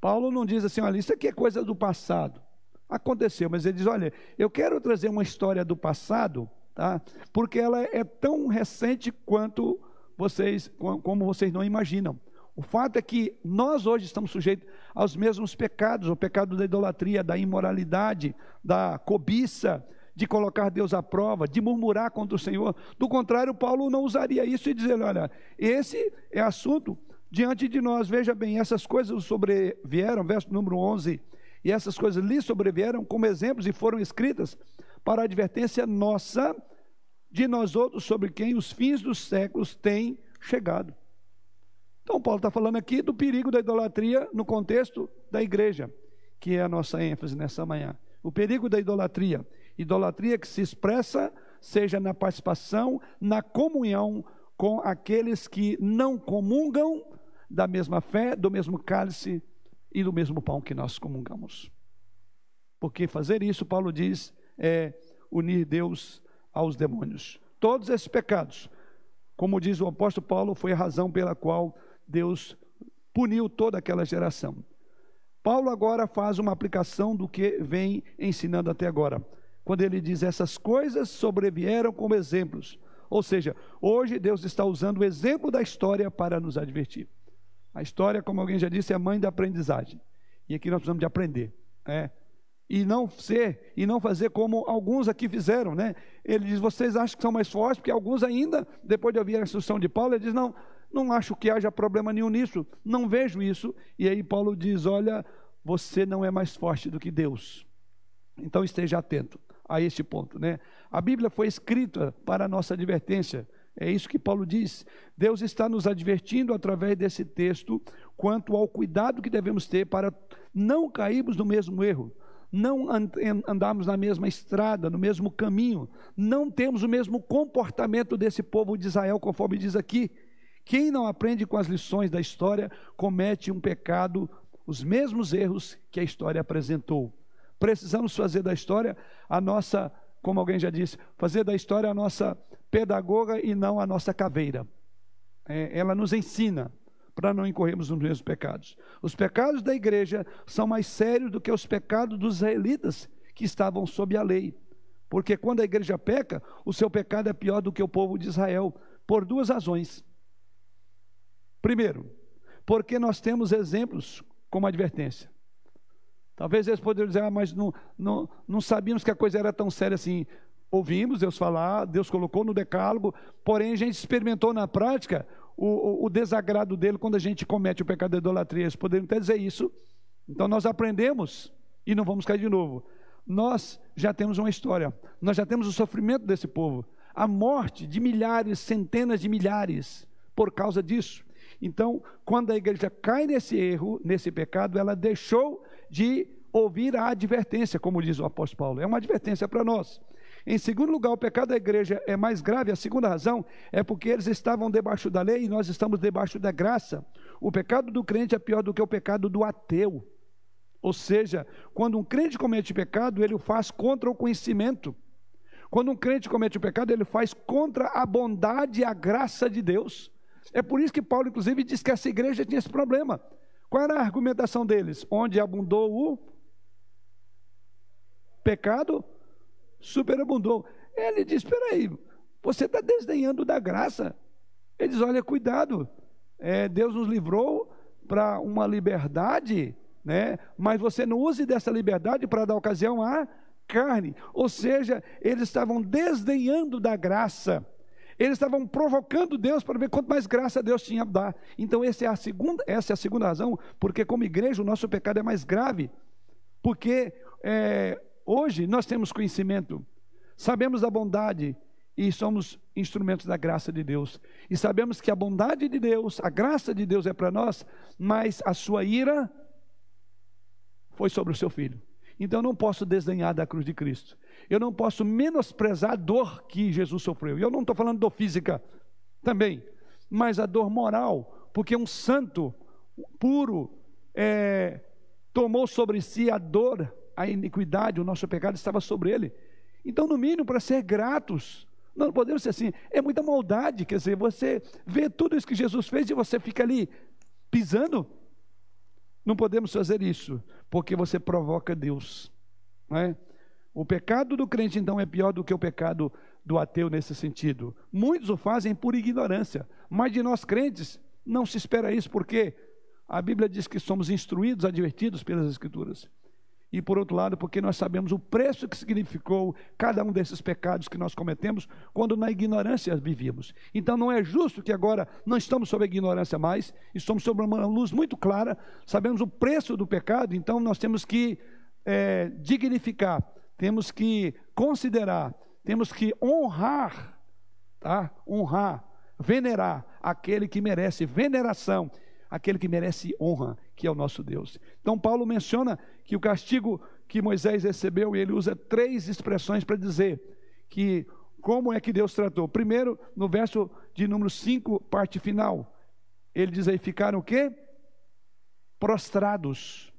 Paulo não diz assim, olha, isso aqui é coisa do passado. Aconteceu, mas ele diz, olha, eu quero trazer uma história do passado, tá? Porque ela é tão recente quanto vocês, como vocês não imaginam. O fato é que nós hoje estamos sujeitos aos mesmos pecados, o pecado da idolatria, da imoralidade, da cobiça, de colocar Deus à prova, de murmurar contra o Senhor. Do contrário, Paulo não usaria isso e dizer, olha, esse é assunto diante de nós. Veja bem, essas coisas sobrevieram, verso número 11, e essas coisas lhe sobrevieram como exemplos e foram escritas para a advertência nossa de nós outros sobre quem os fins dos séculos têm chegado. Então, Paulo está falando aqui do perigo da idolatria no contexto da igreja, que é a nossa ênfase nessa manhã. O perigo da idolatria. Idolatria que se expressa, seja na participação, na comunhão com aqueles que não comungam da mesma fé, do mesmo cálice e do mesmo pão que nós comungamos. Porque fazer isso, Paulo diz, é unir Deus aos demônios. Todos esses pecados, como diz o apóstolo Paulo, foi a razão pela qual Deus puniu toda aquela geração. Paulo agora faz uma aplicação do que vem ensinando até agora, quando ele diz: essas coisas sobrevieram como exemplos. Ou seja, hoje Deus está usando o exemplo da história para nos advertir. A história, como alguém já disse, é a mãe da aprendizagem. E aqui nós precisamos de aprender. É, e não ser e não fazer como alguns aqui fizeram, né? Ele diz: vocês acham que são mais fortes, porque alguns ainda, depois de ouvir a instrução de Paulo, ele diz: não, não acho que haja problema nenhum nisso, não vejo isso. E aí Paulo diz: olha, você não é mais forte do que Deus. Então esteja atento a este ponto, né? A Bíblia foi escrita para a nossa advertência. É isso que Paulo diz. Deus está nos advertindo através desse texto quanto ao cuidado que devemos ter para não cairmos no mesmo erro não andamos na mesma estrada, no mesmo caminho, não temos o mesmo comportamento desse povo de Israel, conforme diz aqui. Quem não aprende com as lições da história comete um pecado, os mesmos erros que a história apresentou. Precisamos fazer da história a nossa, como alguém já disse, fazer da história a nossa pedagoga e não a nossa caveira. É, ela nos ensina para não incorrermos nos mesmos pecados. Os pecados da igreja são mais sérios do que os pecados dos israelitas que estavam sob a lei. Porque quando a igreja peca, o seu pecado é pior do que o povo de Israel, por duas razões. Primeiro, porque nós temos exemplos como advertência. Talvez eles poderiam dizer, ah, mas não, não, não sabíamos que a coisa era tão séria assim. Ouvimos Deus falar, Deus colocou no decálogo, porém a gente experimentou na prática o, o, desagrado dele quando a gente comete o pecado da idolatria. Eles poderiam até dizer isso. Então nós aprendemos e não vamos cair de novo. Nós já temos uma história, nós já temos o sofrimento desse povo, a morte de milhares, centenas de milhares por causa disso. Então, quando a igreja cai nesse erro, nesse pecado, ela deixou de ouvir a advertência, como diz o apóstolo Paulo. É uma advertência para nós. Em segundo lugar, o pecado da igreja é mais grave. A segunda razão é porque eles estavam debaixo da lei e nós estamos debaixo da graça. O pecado do crente é pior do que o pecado do ateu. Ou seja, quando um crente comete pecado, ele o faz contra o conhecimento. Quando um crente comete o pecado, ele faz contra a bondade e a graça de Deus. É por isso que Paulo, inclusive, diz que essa igreja tinha esse problema. Qual era a argumentação deles? Onde abundou o pecado, superabundou. Ele diz: Espera aí, você está desdenhando da graça. Ele diz: Olha, cuidado, é, Deus nos livrou para uma liberdade, né? mas você não use dessa liberdade para dar ocasião à carne. Ou seja, eles estavam desdenhando da graça. Eles estavam provocando Deus para ver quanto mais graça Deus tinha a dar. Então, essa é a segunda, essa é a segunda razão, porque como igreja o nosso pecado é mais grave. Porque é, Hoje nós temos conhecimento, sabemos da bondade e somos instrumentos da graça de Deus. E sabemos que a bondade de Deus, a graça de Deus é para nós, mas a sua ira foi sobre o seu filho. Então eu não posso desdenhar da cruz de Cristo. Eu não posso menosprezar a dor que Jesus sofreu. E eu não estou falando dor física também, mas a dor moral, porque um santo puro é, tomou sobre si a dor a iniquidade, o nosso pecado estava sobre ele. Então, no mínimo, para ser gratos, não podemos ser assim. É muita maldade, quer dizer, você vê tudo isso que Jesus fez e você fica ali pisando. Não podemos fazer isso, porque você provoca Deus. É? O pecado do crente, então, é pior do que o pecado do ateu nesse sentido. Muitos o fazem por ignorância, mas de nós crentes não se espera isso, porque a Bíblia diz que somos instruídos, advertidos pelas Escrituras e por outro lado, porque nós sabemos o preço que significou cada um desses pecados que nós cometemos quando na ignorância vivíamos. Então não é justo que agora não estamos sob a ignorância mais, estamos sob uma luz muito clara, sabemos o preço do pecado, então nós temos que é, dignificar, temos que considerar, temos que honrar, tá? honrar, venerar aquele que merece veneração, aquele que merece honra, que é o nosso Deus. Então Paulo menciona que o castigo que Moisés recebeu, e ele usa três expressões para dizer que como é que Deus tratou. Primeiro, no verso de número 5, parte final, ele diz aí, ficaram o quê? prostrados.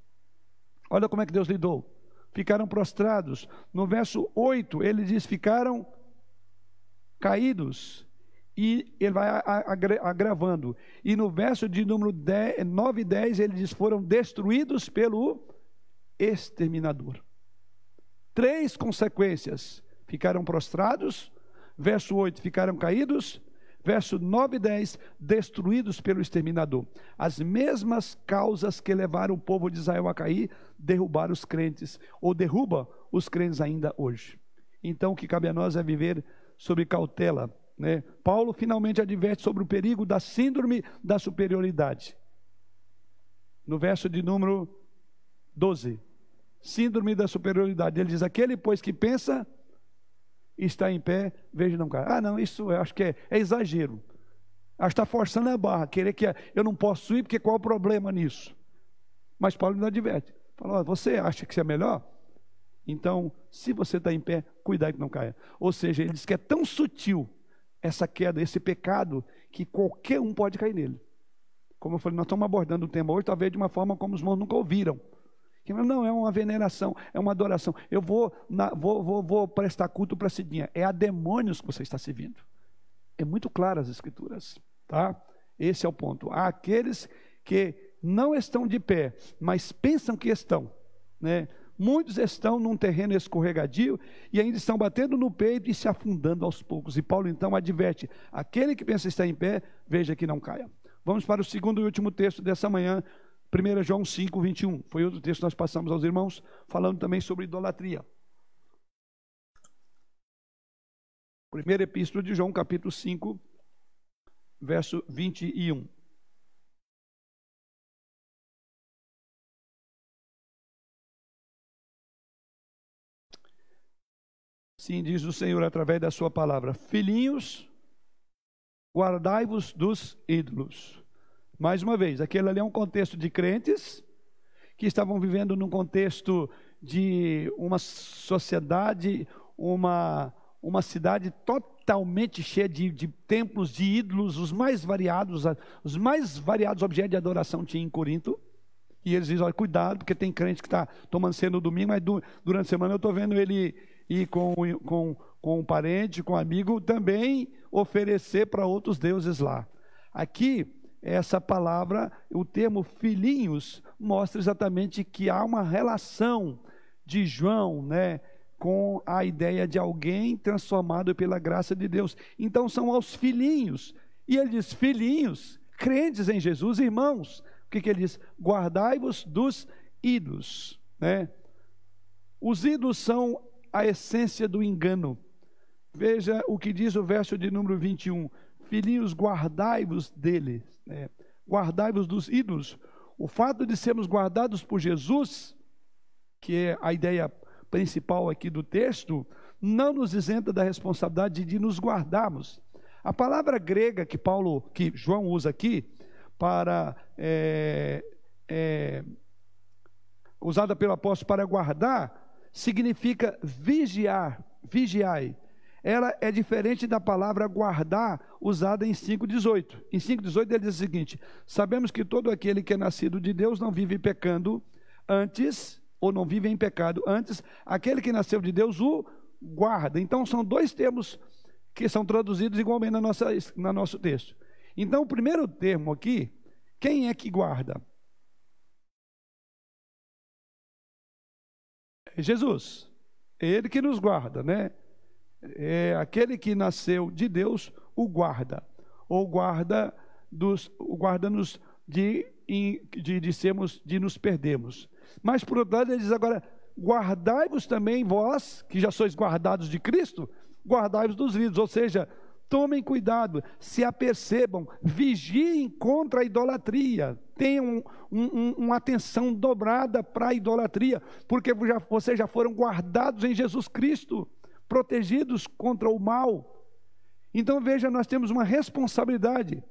Olha como é que Deus lidou. Ficaram prostrados. No verso 8, ele diz: ficaram caídos. E ele vai agravando. E no verso de número 10, 9 e 10, ele diz: foram destruídos pelo exterminador. Três consequências: ficaram prostrados, verso 8, ficaram caídos, verso 9 e 10, destruídos pelo exterminador. As mesmas causas que levaram o povo de Israel a cair, derrubaram os crentes, ou derruba os crentes ainda hoje. Então, o que cabe a nós é viver sob cautela. Né? Paulo finalmente adverte sobre o perigo da síndrome da superioridade. No verso de número 12. Síndrome da superioridade. Ele diz: Aquele, pois, que pensa está em pé, veja não cai. Ah, não, isso eu acho que é, é exagero. Que está forçando a barra, querer que eu não posso ir, porque qual é o problema nisso? Mas Paulo não adverte. Fala, você acha que isso é melhor? Então, se você está em pé, cuidado que não caia. Ou seja, ele diz que é tão sutil essa queda, esse pecado, que qualquer um pode cair nele. Como eu falei, nós estamos abordando o tema hoje, talvez de uma forma como os irmãos nunca ouviram. Não, é uma veneração, é uma adoração. Eu vou, na, vou, vou, vou prestar culto para Cidinha. É a demônios que você está servindo. É muito claro as escrituras, tá? Esse é o ponto. Há aqueles que não estão de pé, mas pensam que estão, né? Muitos estão num terreno escorregadio e ainda estão batendo no peito e se afundando aos poucos. E Paulo então adverte: aquele que pensa estar em pé, veja que não caia. Vamos para o segundo e último texto dessa manhã, 1 João 5, 21. Foi outro texto que nós passamos aos irmãos, falando também sobre idolatria. Primeira epístola de João, capítulo 5, verso 21. Sim, diz o Senhor através da sua palavra: Filhinhos, guardai-vos dos ídolos. Mais uma vez, aquele ali é um contexto de crentes que estavam vivendo num contexto de uma sociedade, uma, uma cidade totalmente cheia de, de templos, de ídolos, os mais variados, os mais variados objetos de adoração tinha em Corinto. E eles dizem, olha, cuidado, porque tem crente que está tomando ceia no domingo, mas durante a semana eu estou vendo ele ir com, com, com um parente, com um amigo, também oferecer para outros deuses lá. Aqui, essa palavra, o termo filhinhos, mostra exatamente que há uma relação de João, né, com a ideia de alguém transformado pela graça de Deus. Então são aos filhinhos. E ele diz: filhinhos, crentes em Jesus, irmãos. O que, que ele diz? Guardai-vos dos ídolos. Né? Os ídolos são a essência do engano. Veja o que diz o verso de número 21. Filhinhos, guardai-vos deles é, guardai-vos dos ídolos. O fato de sermos guardados por Jesus, que é a ideia principal aqui do texto, não nos isenta da responsabilidade de nos guardarmos. A palavra grega que Paulo, que João usa aqui, para é, é, usada pelo apóstolo para guardar, significa vigiar, vigiai ela é diferente da palavra guardar, usada em 5,18. Em 5,18 ele diz o seguinte: Sabemos que todo aquele que é nascido de Deus não vive pecando antes, ou não vive em pecado antes, aquele que nasceu de Deus o guarda. Então são dois termos que são traduzidos igualmente na nossa, no nosso texto. Então o primeiro termo aqui, quem é que guarda? É Jesus. É ele que nos guarda, né? é, aquele que nasceu de Deus o guarda, ou guarda dos, guarda-nos de, de, de, sermos, de nos perdermos. Mas por outro lado, ele diz agora: guardai-vos também vós, que já sois guardados de Cristo, guardai-vos dos ídolos, ou seja, tomem cuidado, se apercebam, vigiem contra a idolatria, tenham um, um, uma atenção dobrada para a idolatria, porque já, vocês já foram guardados em Jesus Cristo protegidos contra o mal. Então veja, nós temos uma responsabilidade.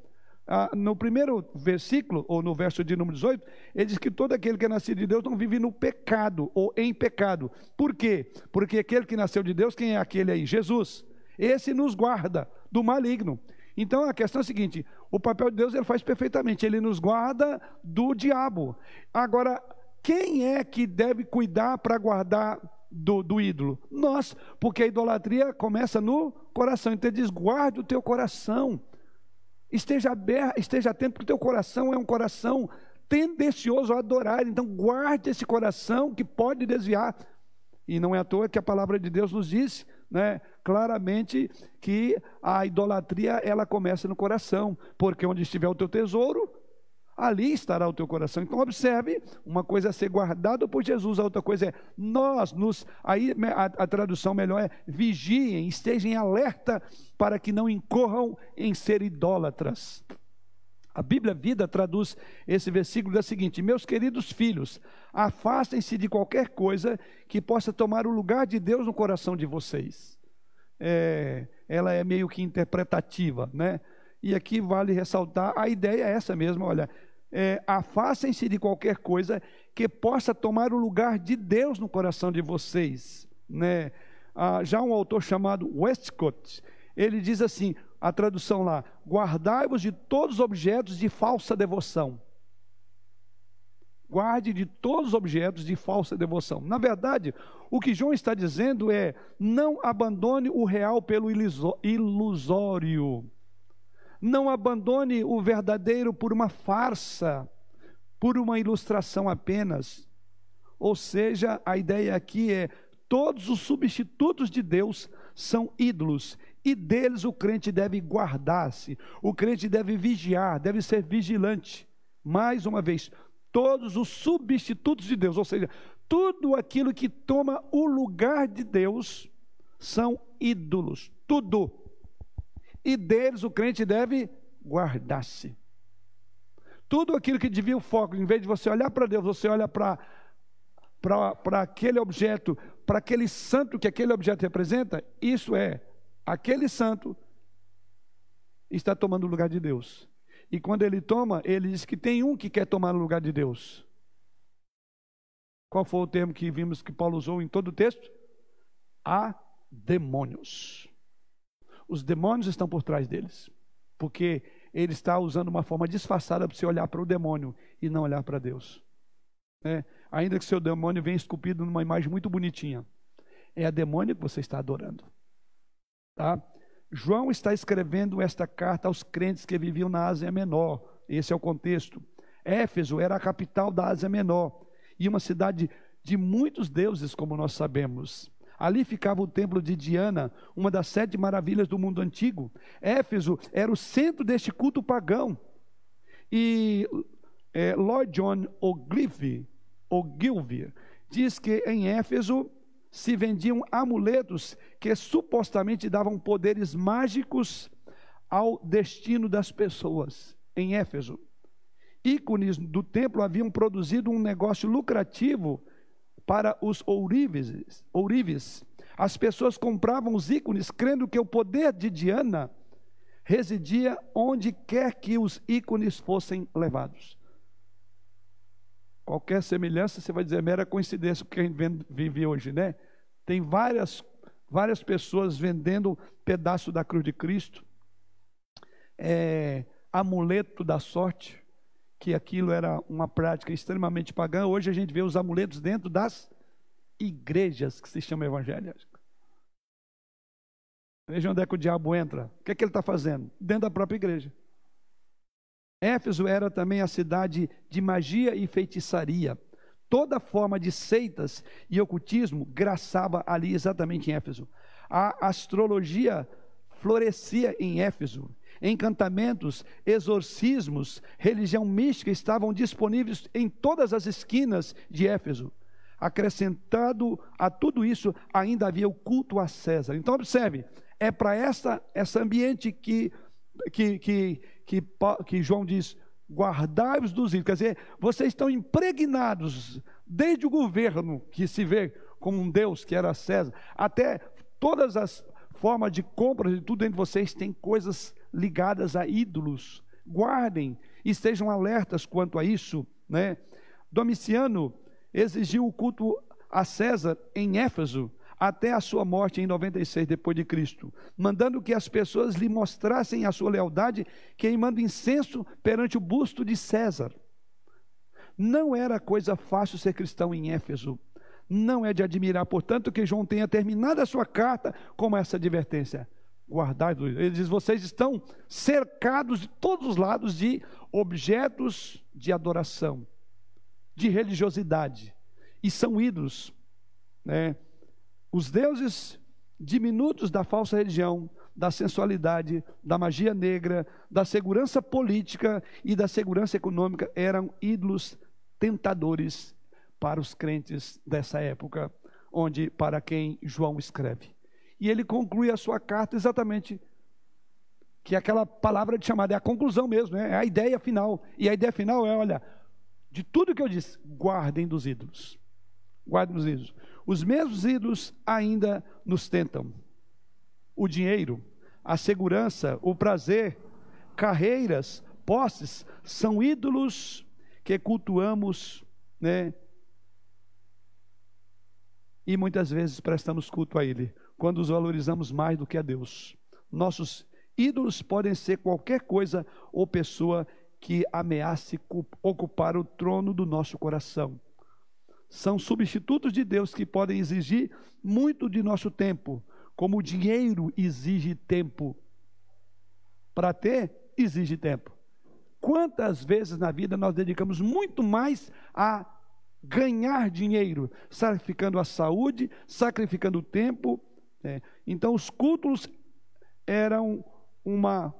Ah, no primeiro versículo, ou no verso de número 18, ele diz que todo aquele que é nascido de Deus não vive no pecado ou em pecado. Por quê? Porque aquele que nasceu de Deus, quem é aquele aí? Jesus. Esse nos guarda do maligno. Então a questão é a seguinte: o papel de Deus ele faz perfeitamente, ele nos guarda do diabo. Agora, quem é que deve cuidar para guardar do, do, ídolo? Nós, porque a idolatria começa no coração. Então diz: guarde o teu coração. Esteja aberto, esteja atento, porque o teu coração é um coração tendencioso a adorar. Então guarde esse coração que pode desviar. E não é à toa que a palavra de Deus nos diz, né, claramente que a idolatria ela começa no coração, porque onde estiver o teu tesouro, ali estará o teu coração. Então observe, uma coisa é ser guardado por Jesus, a outra coisa é nós nos aí a, a tradução melhor é vigiem, estejam alerta para que não incorram em ser idólatras. A Bíblia Vida traduz esse versículo da seguinte: Meus queridos filhos, afastem-se de qualquer coisa que possa tomar o lugar de Deus no coração de vocês. É, ela é meio que interpretativa, né? E aqui vale ressaltar, a ideia é essa mesmo, olha, é, afastem-se de qualquer coisa que possa tomar o lugar de Deus no coração de vocês. Né? Ah, já um autor chamado Westcott, ele diz assim, a tradução lá, guardai-vos de todos os objetos de falsa devoção. Guarde de todos os objetos de falsa devoção. Na verdade, o que João está dizendo é: não abandone o real pelo ilusório. Não abandone o verdadeiro por uma farsa, por uma ilustração apenas. Ou seja, a ideia aqui é: todos os substitutos de Deus são ídolos, e deles o crente deve guardar-se, o crente deve vigiar, deve ser vigilante. Mais uma vez, todos os substitutos de Deus, ou seja, tudo aquilo que toma o lugar de Deus, são ídolos, tudo e deles o crente deve guardar-se. Tudo aquilo que devia o foco, em vez de você olhar para Deus, você olha para para aquele objeto, para aquele santo que aquele objeto representa, isso é, aquele santo está tomando o lugar de Deus. E quando ele toma, ele diz que tem um que quer tomar o lugar de Deus. Qual foi o termo que vimos que Paulo usou em todo o texto? Há demônios. Os demônios estão por trás deles, porque ele está usando uma forma disfarçada para você olhar para o demônio e não olhar para Deus. É, ainda que seu demônio venha esculpido numa imagem muito bonitinha, é a demônio que você está adorando. Tá? João está escrevendo esta carta aos crentes que viviam na Ásia Menor. Esse é o contexto. Éfeso era a capital da Ásia Menor e uma cidade de muitos deuses, como nós sabemos. Ali ficava o templo de Diana, uma das sete maravilhas do mundo antigo. Éfeso era o centro deste culto pagão. E é, Lloyd John Ogilvie, Ogilvie diz que em Éfeso se vendiam amuletos que supostamente davam poderes mágicos ao destino das pessoas. Em Éfeso, ícones do templo haviam produzido um negócio lucrativo para os ourives, ourives. As pessoas compravam os ícones crendo que o poder de Diana residia onde quer que os ícones fossem levados. Qualquer semelhança, você vai dizer, é mera coincidência, porque a gente vive hoje, né? Tem várias, várias pessoas vendendo pedaço da cruz de Cristo, é, amuleto da sorte, que aquilo era uma prática extremamente pagã. Hoje a gente vê os amuletos dentro das igrejas que se chamam evangélicas. Veja onde é que o diabo entra. O que é que ele está fazendo? Dentro da própria igreja. Éfeso era também a cidade de magia e feitiçaria. Toda forma de seitas e ocultismo graçava ali exatamente em Éfeso. A astrologia florescia em Éfeso. Encantamentos, exorcismos, religião mística estavam disponíveis em todas as esquinas de Éfeso. Acrescentado a tudo isso, ainda havia o culto a César. Então, observe, é para esse ambiente que, que, que, que, que João diz: guardai-vos dos ídolos. Quer dizer, vocês estão impregnados, desde o governo, que se vê como um Deus, que era César, até todas as formas de compras e tudo entre vocês tem coisas ligadas a ídolos. Guardem e estejam alertas quanto a isso. Né? Domiciano exigiu o culto a César em Éfeso, até a sua morte em 96 depois de Cristo, mandando que as pessoas lhe mostrassem a sua lealdade, queimando incenso perante o busto de César. Não era coisa fácil ser cristão em Éfeso. Não é de admirar, portanto, que João tenha terminado a sua carta com essa advertência. Guardai, ele diz: vocês estão cercados de todos os lados de objetos de adoração, de religiosidade, e são ídolos, né? Os deuses diminutos da falsa religião, da sensualidade, da magia negra, da segurança política e da segurança econômica eram ídolos tentadores para os crentes dessa época, onde para quem João escreve. E ele conclui a sua carta exatamente que aquela palavra de chamada é a conclusão mesmo, né? é a ideia final. E a ideia final é, olha, de tudo que eu disse, guardem dos ídolos. Guardem dos ídolos. Os mesmos ídolos ainda nos tentam. O dinheiro, a segurança, o prazer, carreiras, posses, são ídolos que cultuamos, né? E muitas vezes prestamos culto a ele, quando os valorizamos mais do que a Deus. Nossos ídolos podem ser qualquer coisa ou pessoa que ameace ocupar o trono do nosso coração. São substitutos de Deus que podem exigir muito de nosso tempo, como o dinheiro exige tempo. Para ter, exige tempo. Quantas vezes na vida nós dedicamos muito mais a ganhar dinheiro, sacrificando a saúde, sacrificando o tempo. Né? Então, os cultos eram uma.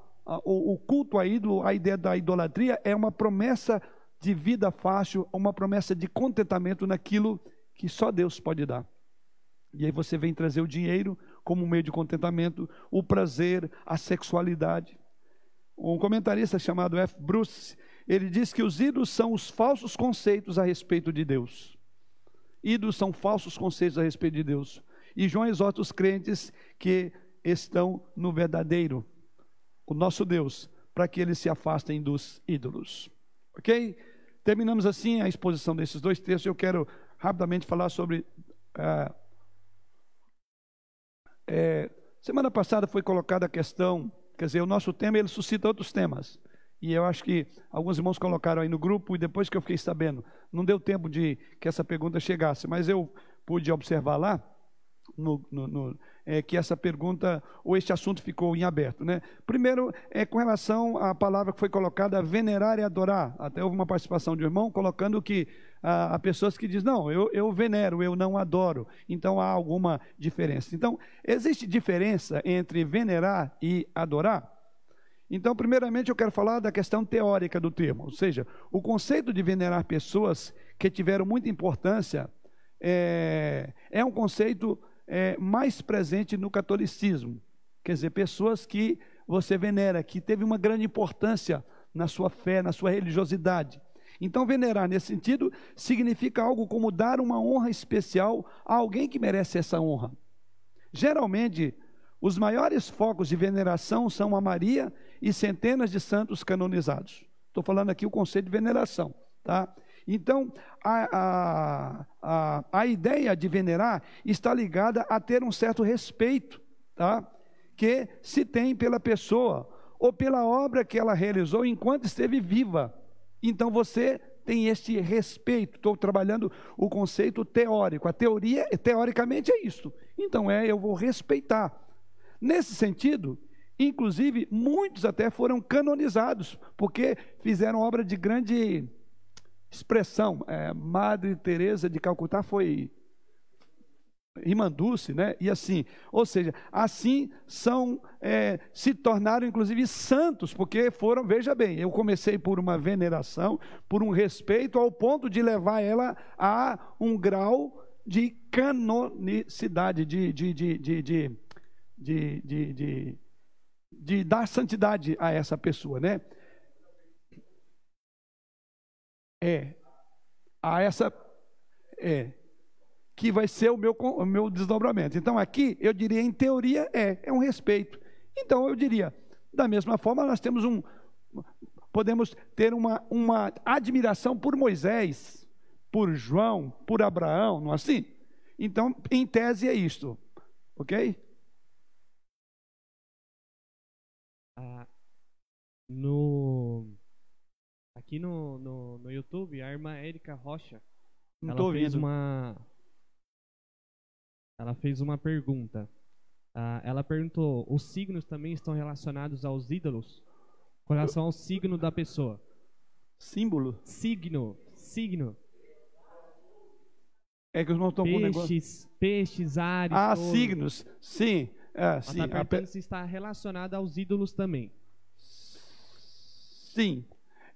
O, culto a ídolo, a ideia da idolatria, é uma promessa de vida fácil, uma promessa de contentamento naquilo que só Deus pode dar. E aí você vem trazer o dinheiro como meio de contentamento, o prazer, a sexualidade. Um comentarista chamado F. Bruce, ele diz que os ídolos são os falsos conceitos a respeito de Deus. Ídolos são falsos conceitos a respeito de Deus. E João exorta os crentes que estão no verdadeiro, o nosso Deus, para que eles se afastem dos ídolos. Ok? Terminamos assim a exposição desses dois textos. Eu quero rapidamente falar sobre. Uh, é, semana passada foi colocada a questão Quer dizer, o nosso tema ele suscita outros temas. E eu acho que alguns irmãos colocaram aí no grupo e depois que eu fiquei sabendo, não deu tempo de que essa pergunta chegasse, mas eu pude observar lá no, no, no, é, que essa pergunta ou este assunto ficou em aberto. Né? Primeiro, é com relação à palavra que foi colocada, venerar e adorar. Até houve uma participação de um irmão colocando que há, há pessoas que dizem, não, eu, eu venero, eu não adoro. Então há alguma diferença. Então, existe diferença entre venerar e adorar? Então, primeiramente, eu quero falar da questão teórica do termo, ou seja, o conceito de venerar pessoas que tiveram muita importância é, é um conceito é, mais presente no catolicismo. Quer dizer, pessoas que você venera, que teve uma grande importância na sua fé, na sua religiosidade. Então, venerar nesse sentido significa algo como dar uma honra especial a alguém que merece essa honra. Geralmente, os maiores focos de veneração são a Maria e centenas de santos canonizados. Estou falando aqui o conceito de veneração, tá? Então, a, a, a, a ideia de venerar está ligada a ter um certo respeito, tá? Que se tem pela pessoa ou pela obra que ela realizou enquanto esteve viva. Então, você tem este respeito. Estou trabalhando o conceito teórico. A teoria, teoricamente, é isso. Então, é eu vou respeitar. Nesse sentido, inclusive, muitos até foram canonizados, porque fizeram obra de grande expressão. É, Madre Teresa de Calcutá foi Rimanduce, né? E assim, ou seja, assim são, é, se tornaram inclusive santos, porque foram, veja bem, eu comecei por uma veneração, por um respeito, ao ponto de levar ela a um grau de canonicidade, de, de, de, de, de, de, de, de, de dar santidade a essa pessoa, né? É. A essa. É. Que vai ser o meu, o meu desdobramento. Então, aqui, eu diria, em teoria, é. É um respeito. Então, eu diria, da mesma forma, nós temos um. Podemos ter uma, uma admiração por Moisés, por João, por Abraão, não é assim? Então, em tese é isto, ok? Ah, no aqui no, no, no YouTube, a irmã Érica Rocha, Não ela estou fez ouvindo. uma ela fez uma pergunta. Ah, ela perguntou: os signos também estão relacionados aos ídolos? Com relação ao signo da pessoa. Símbolo. Signo, signo. É que os irmãos estão com negócio. Peixes, peixes, ares. Ah, signos. Sim. Ela sim. A pe- perguntando se está relacionado aos ídolos também. Sim.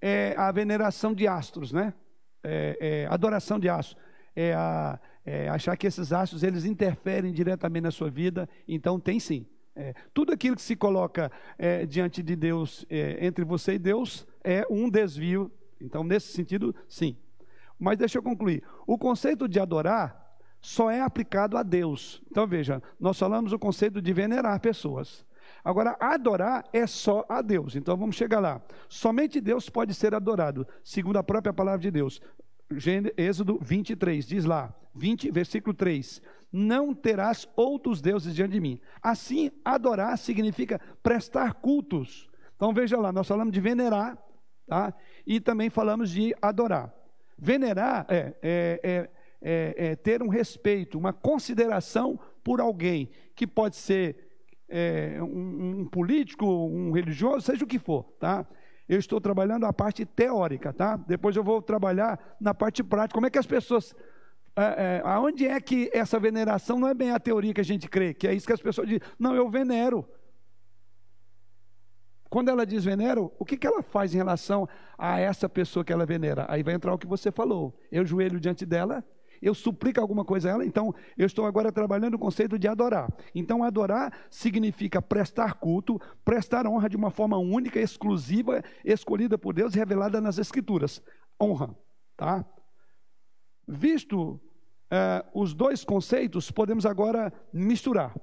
É a veneração de astros, né? É, é adoração de astros. É, a- é achar que esses astros eles interferem diretamente na sua vida. Então tem sim. É, tudo aquilo que se coloca é, diante de Deus, é, entre você e Deus, é um desvio. Então, nesse sentido, sim. Mas deixa eu concluir. O conceito de adorar só é aplicado a Deus. Então veja, nós falamos o conceito de venerar pessoas. Agora, adorar é só a Deus. Então vamos chegar lá. Somente Deus pode ser adorado, segundo a própria palavra de Deus. Êxodo 23, diz lá, 20, versículo 3: Não terás outros deuses diante de mim. Assim, adorar significa prestar cultos. Então veja lá, nós falamos de venerar, tá? E também falamos de adorar. Venerar é, é, é, é- é ter um respeito, uma consideração por alguém, que pode ser é, um, um político, um religioso, seja o que for, tá? Eu estou trabalhando a parte teórica, tá? Depois eu vou trabalhar na parte prática. Como é que as pessoas. É, é, aonde é que essa veneração não é bem a teoria que a gente crê, que é isso que as pessoas dizem. Não, eu venero. Quando ela diz venero, o que, que ela faz em relação a essa pessoa que ela venera? Aí vai entrar o que você falou. Eu joelho diante dela, eu suplico alguma coisa a ela, então eu estou agora trabalhando o conceito de adorar. Então, adorar significa prestar culto, prestar honra de uma forma única, exclusiva, escolhida por Deus e revelada nas Escrituras. Honra, tá? Visto eh, os dois conceitos, podemos agora misturar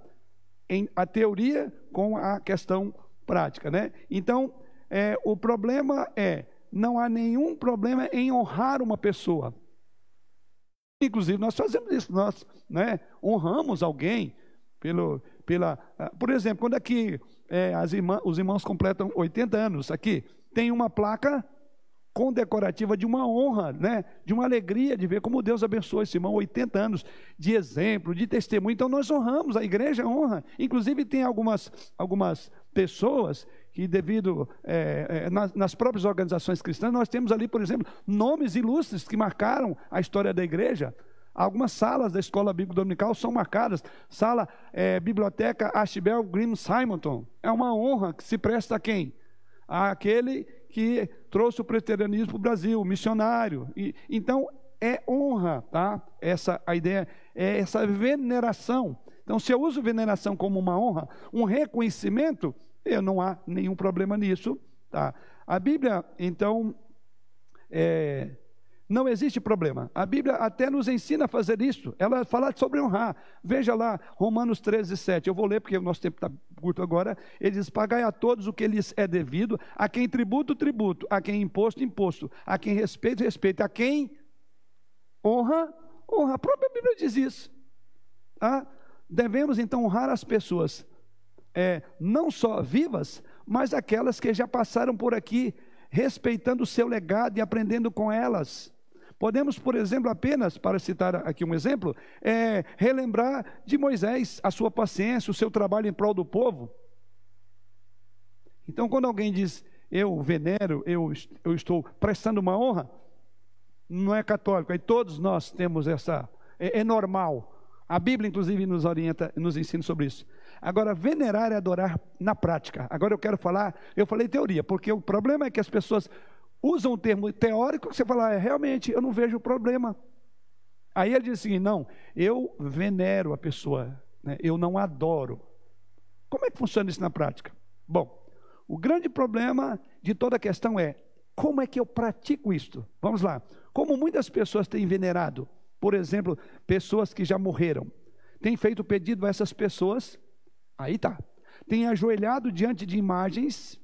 em a teoria com a questão prática, né? Então, é, o problema é não há nenhum problema em honrar uma pessoa. Inclusive nós fazemos isso, nós, né? Honramos alguém pelo, pela, ah, por exemplo, quando aqui é, as irmã, os irmãos completam 80 anos aqui, tem uma placa condecorativa de uma honra, né? de uma alegria de ver como Deus abençoou esse irmão, 80 anos de exemplo, de testemunho. Então nós honramos, a igreja honra. Inclusive tem algumas, algumas pessoas que devido é, é, nas, nas próprias organizações cristãs, nós temos ali, por exemplo, nomes ilustres que marcaram a história da igreja. Algumas salas da escola bíblica dominical são marcadas. Sala, é, biblioteca Ashbel Green Simonton. É uma honra que se presta a quem? Aquele que trouxe o presbiterianismo para o Brasil, missionário. E, então, é honra, tá? Essa, a ideia é essa veneração. Então, se eu uso veneração como uma honra, um reconhecimento, eu não há nenhum problema nisso, tá? A Bíblia, então, é, não existe problema. A Bíblia até nos ensina a fazer isso. Ela fala sobre honrar. Veja lá, Romanos 13, 7. Eu vou ler porque o nosso tempo está curto agora. Ele diz: Pagai a todos o que lhes é devido, a quem tributo, tributo, a quem imposto, imposto, a quem respeito, respeito, a quem honra, honra. A própria Bíblia diz isso. Tá? Devemos então honrar as pessoas, é, não só vivas, mas aquelas que já passaram por aqui, respeitando o seu legado e aprendendo com elas. Podemos, por exemplo, apenas, para citar aqui um exemplo, é, relembrar de Moisés a sua paciência, o seu trabalho em prol do povo. Então, quando alguém diz, eu venero, eu, eu estou prestando uma honra, não é católico, aí todos nós temos essa, é, é normal. A Bíblia, inclusive, nos orienta, nos ensina sobre isso. Agora, venerar é adorar na prática. Agora eu quero falar, eu falei teoria, porque o problema é que as pessoas usam o termo teórico, você fala, é, realmente, eu não vejo problema. Aí ele diz assim, não, eu venero a pessoa, né, eu não adoro. Como é que funciona isso na prática? Bom, o grande problema de toda a questão é, como é que eu pratico isto? Vamos lá. Como muitas pessoas têm venerado, por exemplo, pessoas que já morreram, têm feito pedido a essas pessoas, aí tá, têm ajoelhado diante de imagens,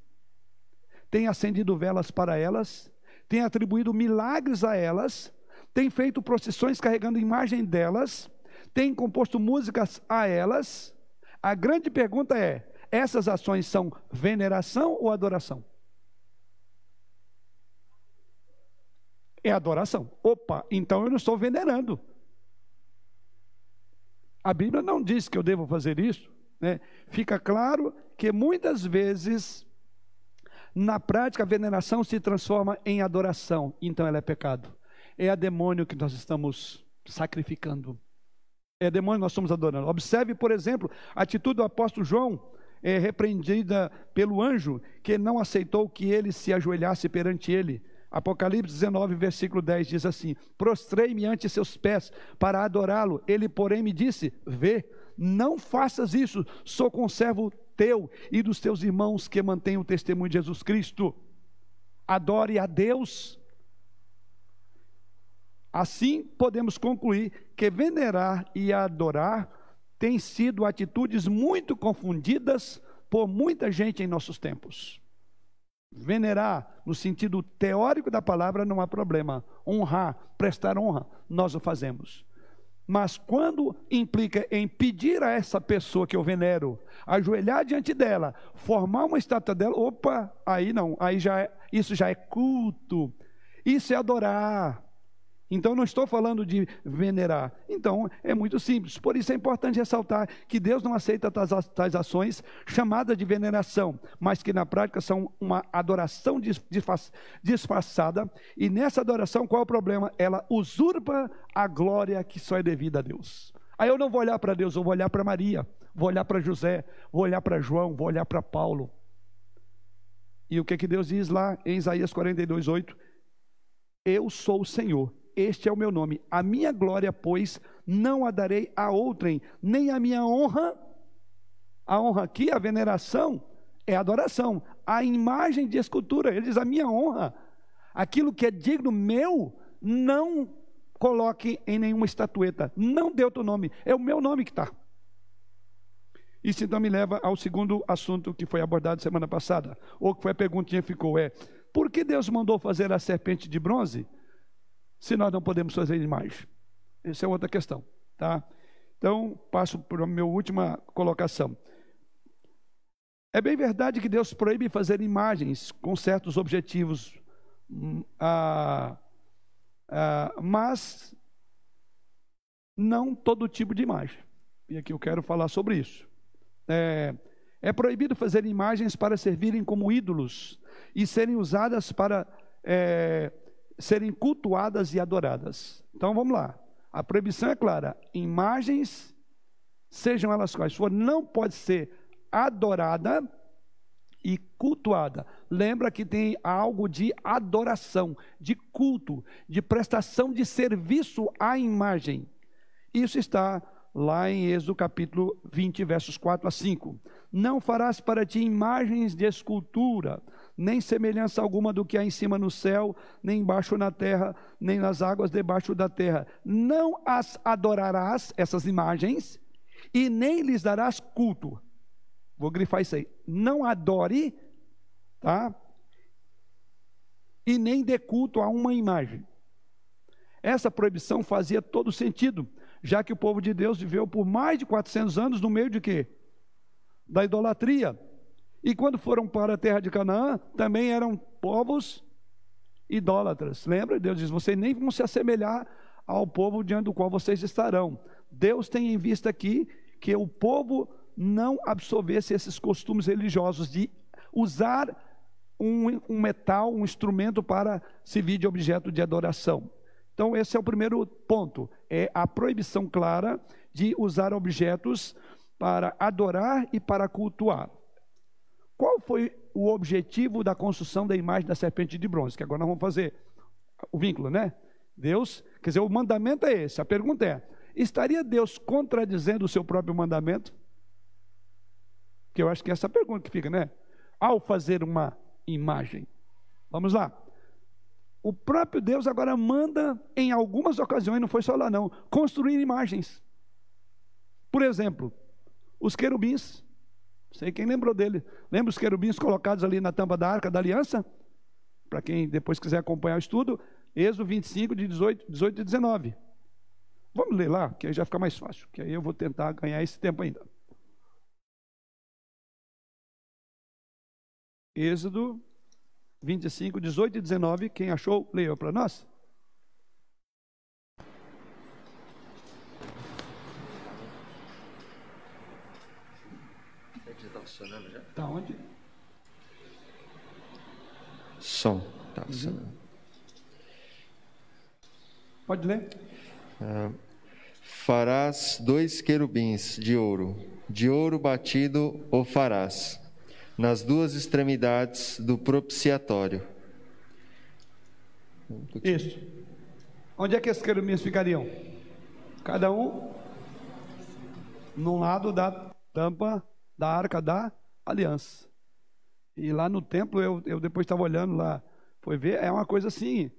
têm acendido velas para elas, têm atribuído milagres a elas, têm feito procissões carregando imagem delas, têm composto músicas a elas. A grande pergunta é: essas ações são veneração ou adoração? É adoração. Opa, então eu não estou venerando. A Bíblia não diz que eu devo fazer isso. Né? Fica claro que muitas vezes, na prática, a veneração se transforma em adoração, então ela é pecado. É a demônio que nós estamos sacrificando. É a demônio que nós estamos adorando. Observe, por exemplo, a atitude do apóstolo João, é, repreendida pelo anjo, que não aceitou que ele se ajoelhasse perante ele. Apocalipse 19, versículo 10 diz assim: Prostrei-me ante seus pés para adorá-lo. Ele, porém, me disse: Vê, não faças isso, sou conservo teu e dos teus irmãos que mantêm o testemunho de Jesus Cristo. Adore a Deus. Assim, podemos concluir que venerar e adorar têm sido atitudes muito confundidas por muita gente em nossos tempos. Venerar, no sentido teórico da palavra, não há problema. Honrar, prestar honra, nós o fazemos. Mas quando implica em pedir a essa pessoa que eu venero, ajoelhar diante dela, formar uma estátua dela, opa, aí não, aí já é, isso já é culto, isso é adorar, então, não estou falando de venerar. Então, é muito simples. Por isso é importante ressaltar que Deus não aceita tais ações chamadas de veneração, mas que na prática são uma adoração disfarçada. E nessa adoração, qual é o problema? Ela usurpa a glória que só é devida a Deus. Aí eu não vou olhar para Deus, eu vou olhar para Maria, vou olhar para José, vou olhar para João, vou olhar para Paulo. E o que, que Deus diz lá em Isaías 42, 8? Eu sou o Senhor este é o meu nome. A minha glória, pois, não a darei a outrem, nem a minha honra. A honra aqui, a veneração, é adoração. A imagem de escultura, ele diz: a minha honra, aquilo que é digno meu, não coloque em nenhuma estatueta, não dê outro nome, é o meu nome que está. Isso então me leva ao segundo assunto que foi abordado semana passada, ou que foi a perguntinha que ficou: é por que Deus mandou fazer a serpente de bronze? Se nós não podemos fazer mais? Essa é outra questão, tá? Então, passo para a minha última colocação. É bem verdade que Deus proíbe fazer imagens com certos objetivos, ah, ah, mas não todo tipo de imagem. E aqui eu quero falar sobre isso. É, é proibido fazer imagens para servirem como ídolos e serem usadas para é, serem cultuadas e adoradas. Então vamos lá. A proibição é clara: imagens, sejam elas quais forem, não pode ser adorada e cultuada. Lembra que tem algo de adoração, de culto, de prestação de serviço à imagem. Isso está lá em Êxodo capítulo 20, versos 4 a 5. Não farás para ti imagens de escultura, nem semelhança alguma do que há em cima no céu, nem embaixo na terra, nem nas águas debaixo da terra. Não as adorarás, essas imagens, e nem lhes darás culto. Vou grifar isso aí. Não adore, tá? E nem dê culto a uma imagem. Essa proibição fazia todo sentido, já que o povo de Deus viveu por mais de 400 anos no meio de quê? Da idolatria. E quando foram para a terra de Canaã, também eram povos idólatras. Lembra? Deus diz: vocês nem vão se assemelhar ao povo diante do qual vocês estarão. Deus tem em vista aqui que o povo não absorvesse esses costumes religiosos de usar um, um metal, um instrumento para servir de objeto de adoração. Então, esse é o primeiro ponto: é a proibição clara de usar objetos para adorar e para cultuar. Qual foi o objetivo da construção da imagem da serpente de bronze? Que agora nós vamos fazer o vínculo, né? Deus, quer dizer, o mandamento é esse. A pergunta é: estaria Deus contradizendo o seu próprio mandamento? Que eu acho que é essa pergunta que fica, né? Ao fazer uma imagem. Vamos lá. O próprio Deus agora manda, em algumas ocasiões, não foi só lá não, construir imagens. Por exemplo, os querubins sei quem lembrou dele. Lembra os querubins colocados ali na tampa da arca da aliança? Para quem depois quiser acompanhar o estudo, Êxodo 25, de 18, 18 e 19. Vamos ler lá, que aí já fica mais fácil, que aí eu vou tentar ganhar esse tempo ainda. Êxodo 25, 18 e 19. Quem achou, leia para nós. Está funcionando já? Está onde? Som. Está funcionando. Uhum. Pode ler. Ah, farás dois querubins de ouro, de ouro batido o farás nas duas extremidades do propiciatório. Isso. Onde é que esses querubins ficariam? Cada um num lado da tampa da arca da aliança. E lá no templo, eu, eu depois estava olhando lá, foi ver, é uma coisa assim.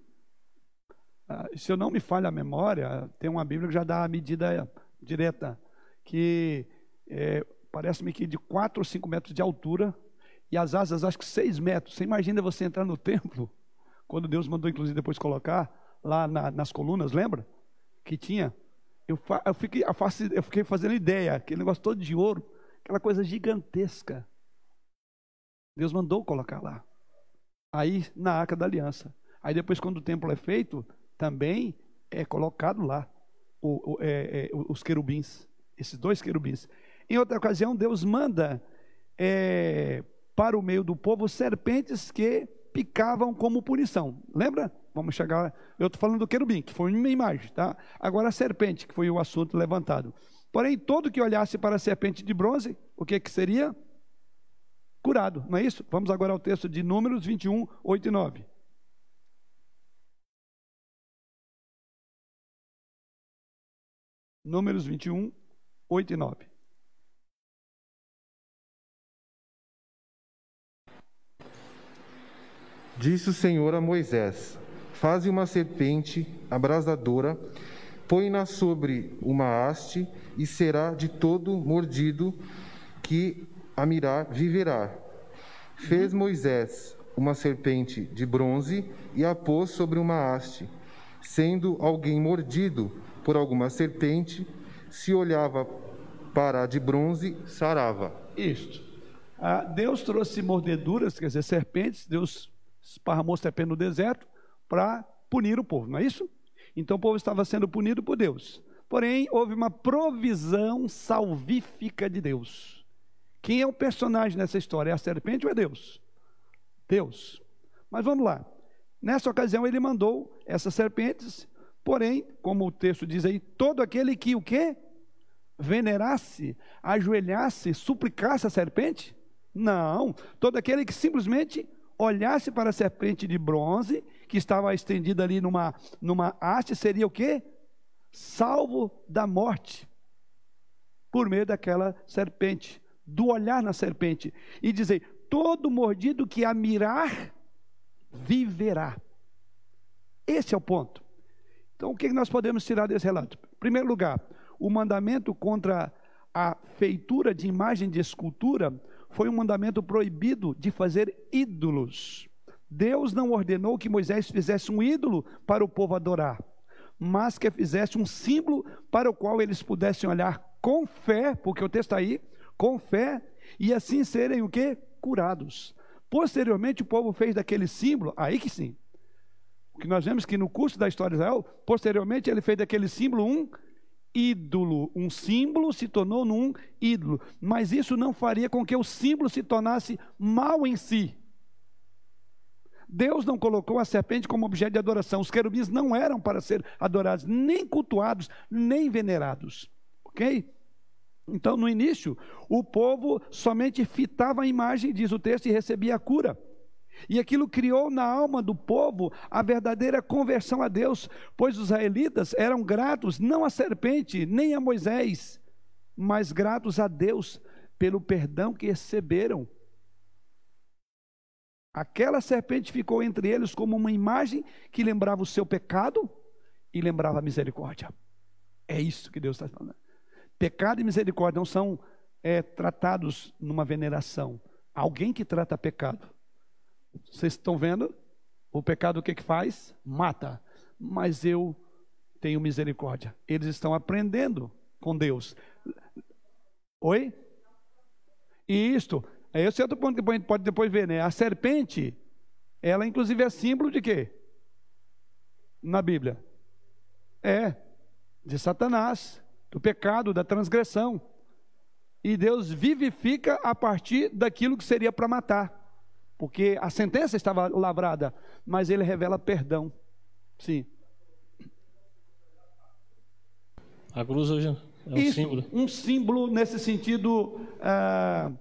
Uh, se eu não me falha a memória, tem uma Bíblia que já dá a medida direta, que é, parece-me que de 4 ou 5 metros de altura e as asas acho que seis metros. Você imagina você entrar no templo, quando Deus mandou inclusive depois colocar lá na, nas colunas, lembra? Que tinha. Eu, eu, fiquei, eu fiquei fazendo ideia, aquele negócio todo de ouro, aquela coisa gigantesca. Deus mandou colocar lá. Aí na arca da aliança. Aí depois, quando o templo é feito, também é colocado lá o, o, é, é, os querubins, esses dois querubins. Em outra ocasião, Deus manda é, para o meio do povo serpentes que picavam como punição. Lembra? Vamos chegar. Eu estou falando do querubim, que foi uma imagem, tá? Agora a serpente, que foi o assunto levantado. Porém, todo que olhasse para a serpente de bronze, o que, que seria? Curado, não é isso? Vamos agora ao texto de Números 21, 8 e 9. Números 21, 8 e 9. Disse o Senhor a Moisés: Faze uma serpente abrasadora, põe-na sobre uma haste, e será de todo mordido que a mirar viverá. Fez Moisés uma serpente de bronze e a pôs sobre uma haste. Sendo alguém mordido por alguma serpente, se olhava para a de bronze, sarava. Isto. Ah, Deus trouxe mordeduras, quer dizer, serpentes, Deus esparramou serpente no deserto para punir o povo, não é isso? Então o povo estava sendo punido por Deus. Porém, houve uma provisão salvífica de Deus. Quem é o personagem nessa história? É a serpente ou é Deus? Deus. Mas vamos lá. Nessa ocasião ele mandou essas serpentes, porém, como o texto diz aí, todo aquele que o quê? Venerasse, ajoelhasse, suplicasse a serpente? Não, todo aquele que simplesmente olhasse para a serpente de bronze, que estava estendida ali numa, numa haste, seria o quê? Salvo da morte, por meio daquela serpente, do olhar na serpente, e dizer: todo mordido que a mirar, viverá. Esse é o ponto. Então, o que nós podemos tirar desse relato? Em primeiro lugar, o mandamento contra a feitura de imagem de escultura foi um mandamento proibido de fazer ídolos. Deus não ordenou que Moisés fizesse um ídolo para o povo adorar, mas que fizesse um símbolo para o qual eles pudessem olhar com fé, porque o texto está aí, com fé, e assim serem o que? Curados. Posteriormente o povo fez daquele símbolo, aí que sim. O que nós vemos que no curso da história de Israel, posteriormente ele fez daquele símbolo um ídolo. Um símbolo se tornou num ídolo. Mas isso não faria com que o símbolo se tornasse mal em si. Deus não colocou a serpente como objeto de adoração. Os querubins não eram para ser adorados, nem cultuados, nem venerados. Ok? Então, no início, o povo somente fitava a imagem, diz o texto, e recebia a cura. E aquilo criou na alma do povo a verdadeira conversão a Deus, pois os israelitas eram gratos não à serpente, nem a Moisés, mas gratos a Deus pelo perdão que receberam. Aquela serpente ficou entre eles como uma imagem que lembrava o seu pecado e lembrava a misericórdia. É isso que Deus está falando. Pecado e misericórdia não são é, tratados numa veneração. Alguém que trata pecado vocês estão vendo? O pecado o que, que faz? Mata. Mas eu tenho misericórdia. Eles estão aprendendo com Deus. Oi? E isto, esse é outro ponto que a gente pode depois ver, né? A serpente, ela inclusive é símbolo de quê? Na Bíblia. É, de Satanás, do pecado, da transgressão. E Deus vivifica a partir daquilo que seria para matar. Porque a sentença estava lavrada, mas ele revela perdão. Sim. A cruz hoje é um Isso, símbolo. Um símbolo nesse sentido. ah,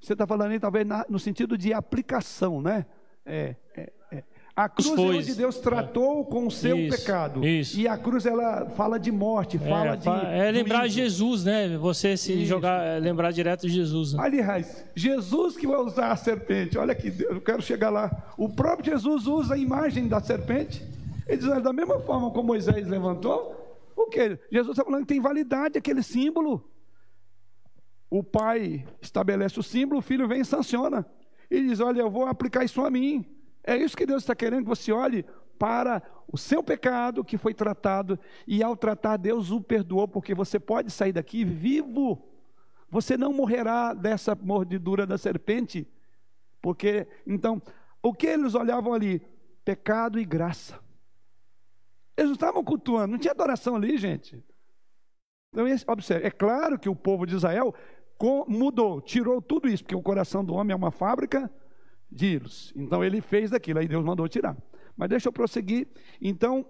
você está falando aí, talvez, na- no sentido de aplicação, né? É, é, é. A cruz é Pois, onde Deus tratou com o seu Isso, pecado. isso. E a cruz, ela fala de morte, fala É, de. fa- é lembrar. Jesus, né? Você se Isso. jogar, é lembrar direto de Jesus. né? Aliás, Jesus que vai usar a serpente, olha aqui, eu quero chegar lá. O próprio Jesus usa a imagem da serpente. Ele diz: olha, da mesma forma como Moisés levantou, o que? Jesus está falando que tem validade aquele símbolo. O pai estabelece o símbolo, o filho vem e sanciona. E diz: Olha, eu vou aplicar isso a mim. É isso que Deus está querendo que você olhe para o seu pecado que foi tratado, e ao tratar, Deus o perdoou, porque você pode sair daqui vivo. Você não morrerá dessa mordidura da serpente, porque, então, o que eles olhavam ali? Pecado e graça. Eles não estavam cultuando, não tinha adoração ali, gente. Então, observe, é claro que o povo de Israel mudou, tirou tudo isso, porque o coração do homem é uma fábrica de ídolos. Então ele fez daquilo, aí Deus mandou tirar. Mas deixa eu prosseguir. Então,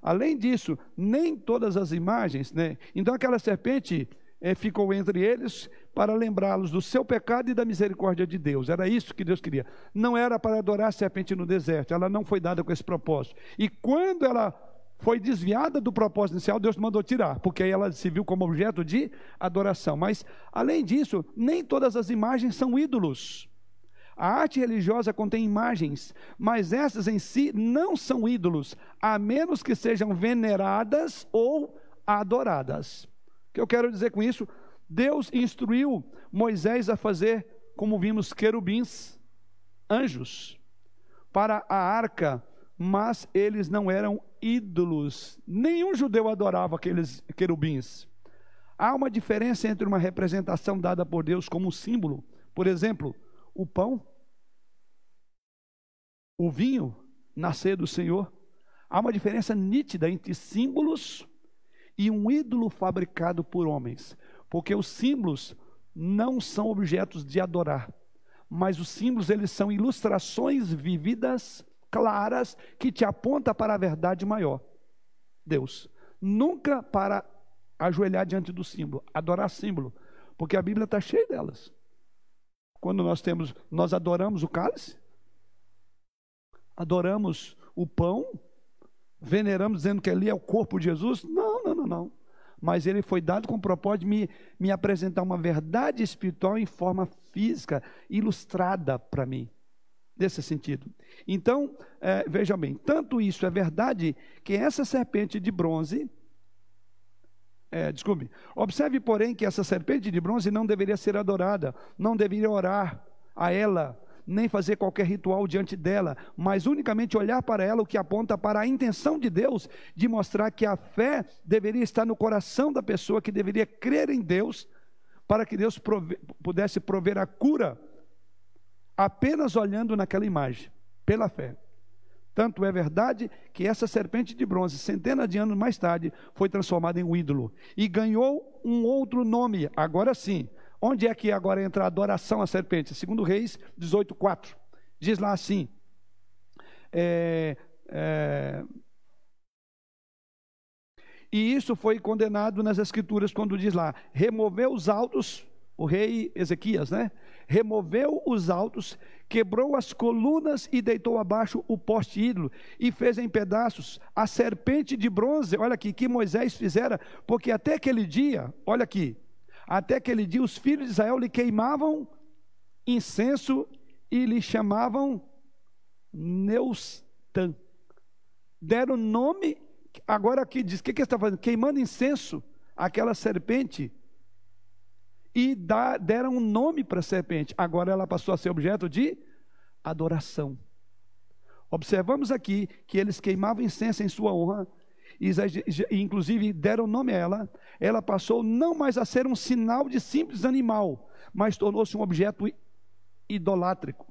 além disso, nem todas as imagens, né? Então aquela serpente eh, ficou entre eles para lembrá-los do seu pecado e da misericórdia de Deus. Era isso que Deus queria. Não era para adorar a serpente no deserto. Ela não foi dada com esse propósito. E quando ela foi desviada do propósito inicial, Deus mandou tirar, porque aí ela se viu como objeto de adoração. Mas, além disso, nem todas as imagens são ídolos. A arte religiosa contém imagens, mas essas em si não são ídolos, a menos que sejam veneradas ou adoradas. O que eu quero dizer com isso? Deus instruiu Moisés a fazer, como vimos, querubins, anjos, para a arca, mas eles não eram ídolos. Nenhum judeu adorava aqueles querubins. Há uma diferença entre uma representação dada por Deus como símbolo, por exemplo, o pão, o vinho, nascer do Senhor. Há uma diferença nítida entre símbolos e um ídolo fabricado por homens, porque os símbolos não são objetos de adorar, mas os símbolos eles são ilustrações vividas, claras, que te apontam para a verdade maior. Deus, nunca para ajoelhar diante do símbolo, adorar símbolo, porque a Bíblia está cheia delas. Quando nós temos, nós adoramos o cálice, adoramos o pão, veneramos dizendo que ali é o corpo de Jesus. Não, não, não, não. Mas ele foi dado com o propósito de me, me apresentar uma verdade espiritual em forma física, ilustrada para mim, nesse sentido. Então, é, veja bem, tanto isso é verdade que essa serpente de bronze, é, desculpe, observe, porém, que essa serpente de bronze não deveria ser adorada, não deveria orar a ela, nem fazer qualquer ritual diante dela, mas unicamente olhar para ela, o que aponta para a intenção de Deus de mostrar que a fé deveria estar no coração da pessoa que deveria crer em Deus, para que Deus prove pudesse prover a cura apenas olhando naquela imagem, pela fé. Tanto é verdade que essa serpente de bronze, centenas de anos mais tarde, foi transformada em um ídolo e ganhou um outro nome, agora sim. Onde é que agora entra a adoração à serpente? Segundo Reis 18,4. Diz lá assim. É, é, e isso foi condenado nas escrituras quando diz lá, removeu os altos, o rei Ezequias, né? Removeu os altos, quebrou as colunas e deitou abaixo o poste ídolo e fez em pedaços a serpente de bronze, olha aqui, que Moisés fizera, porque até aquele dia, olha aqui, até aquele dia os filhos de Israel lhe queimavam incenso e lhe chamavam Neustan. Deram nome, agora aqui diz, o que, que está fazendo? Queimando incenso, aquela serpente, e dá, deram um nome para a serpente. Agora ela passou a ser objeto de adoração. Observamos aqui que eles queimavam incenso em sua honra inclusive deram nome a ela, ela passou não mais a ser um sinal de simples animal, mas tornou-se um objeto idolátrico.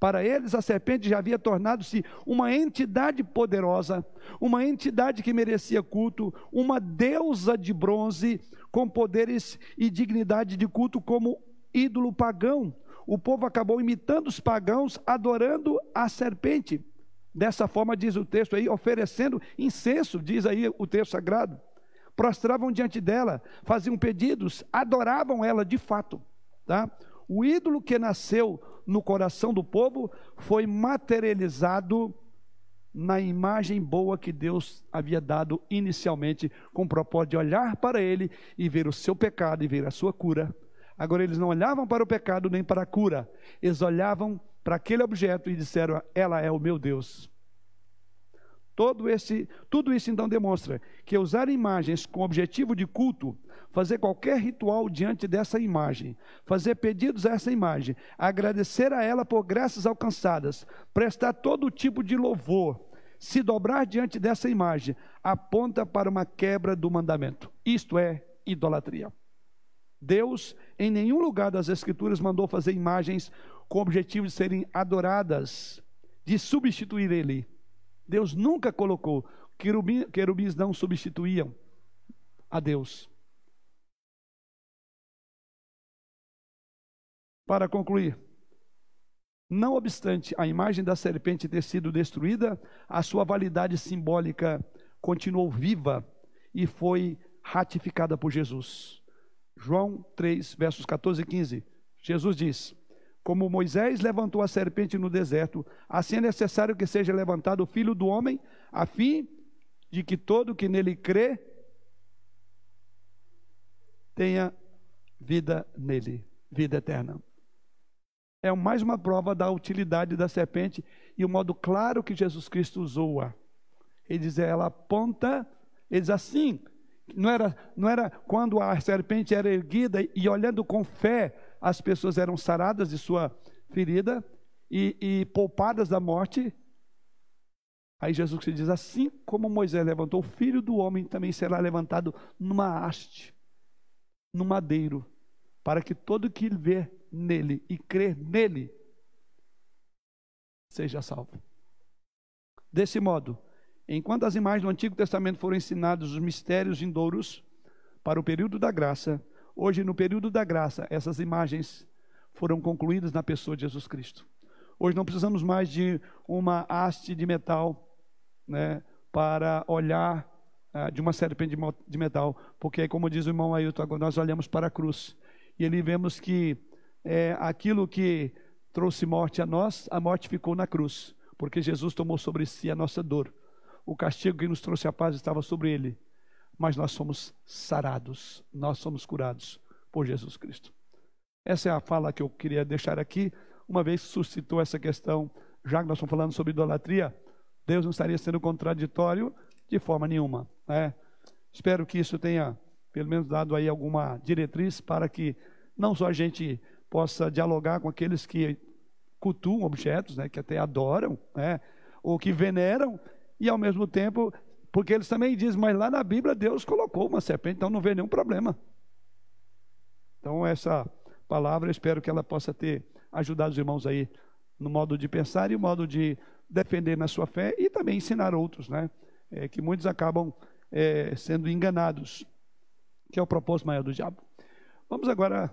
Para eles, a serpente já havia tornado-se uma entidade poderosa, uma entidade que merecia culto, uma deusa de bronze com poderes e dignidade de culto como ídolo pagão. O povo acabou imitando os pagãos, adorando a serpente. Dessa forma, diz o texto aí, oferecendo incenso, diz aí o texto sagrado. Prostravam diante dela, faziam pedidos, adoravam ela de fato. Tá? O ídolo que nasceu no coração do povo foi materializado na imagem boa que Deus havia dado inicialmente, com o propósito de olhar para ele e ver o seu pecado e ver a sua cura. Agora, eles não olhavam para o pecado nem para a cura, eles olhavam para aquele objeto e disseram: Ela é o meu Deus. Todo esse, tudo isso então demonstra que usar imagens com objetivo de culto, fazer qualquer ritual diante dessa imagem, fazer pedidos a essa imagem, agradecer a ela por graças alcançadas, prestar todo tipo de louvor, se dobrar diante dessa imagem, aponta para uma quebra do mandamento. Isto é idolatria. Deus, em nenhum lugar das Escrituras, mandou fazer imagens com o objetivo de serem adoradas, de substituir Ele. Deus nunca colocou. querubins não substituíam a Deus. Para concluir, não obstante a imagem da serpente ter sido destruída, a sua validade simbólica continuou viva e foi ratificada por Jesus. João 3, versos 14 e 15. Jesus diz: como Moisés levantou a serpente no deserto, assim é necessário que seja levantado o filho do homem, a fim de que todo que nele crê tenha vida nele, vida eterna. É mais uma prova da utilidade da serpente e o modo claro que Jesus Cristo usou-a. Ele diz, ela aponta, ele diz assim, não era, não era quando a serpente era erguida e olhando com fé as pessoas eram saradas de sua ferida e, e poupadas da morte. Aí Jesus diz: assim como Moisés levantou o filho do homem, também será levantado numa haste, no madeiro, para que todo que vê nele e crer nele seja salvo. Desse modo, enquanto as imagens do Antigo Testamento foram ensinadas os mistérios vindouros para o período da graça, Hoje, no período da graça, essas imagens foram concluídas na pessoa de Jesus Cristo. Hoje não precisamos mais de uma haste de metal né, para olhar uh, de uma serpente de metal, porque, como diz o irmão Ailton, nós olhamos para a cruz e ali vemos que é, aquilo que trouxe morte a nós, a morte ficou na cruz, porque Jesus tomou sobre si a nossa dor. O castigo que nos trouxe a paz estava sobre ele mas nós somos sarados, nós somos curados por Jesus Cristo. Essa é a fala que eu queria deixar aqui, uma vez suscitou essa questão, já que nós estamos falando sobre idolatria, Deus não estaria sendo contraditório de forma nenhuma. Né? Espero que isso tenha, pelo menos, dado aí alguma diretriz para que não só a gente possa dialogar com aqueles que cultuam objetos, né, que até adoram, né, ou que veneram, e ao mesmo tempo porque eles também dizem, mas lá na Bíblia Deus colocou uma serpente, então não vê nenhum problema. Então, essa palavra, eu espero que ela possa ter ajudado os irmãos aí no modo de pensar e o modo de defender na sua fé e também ensinar outros, né? É, que muitos acabam é, sendo enganados, que é o propósito maior do diabo. Vamos agora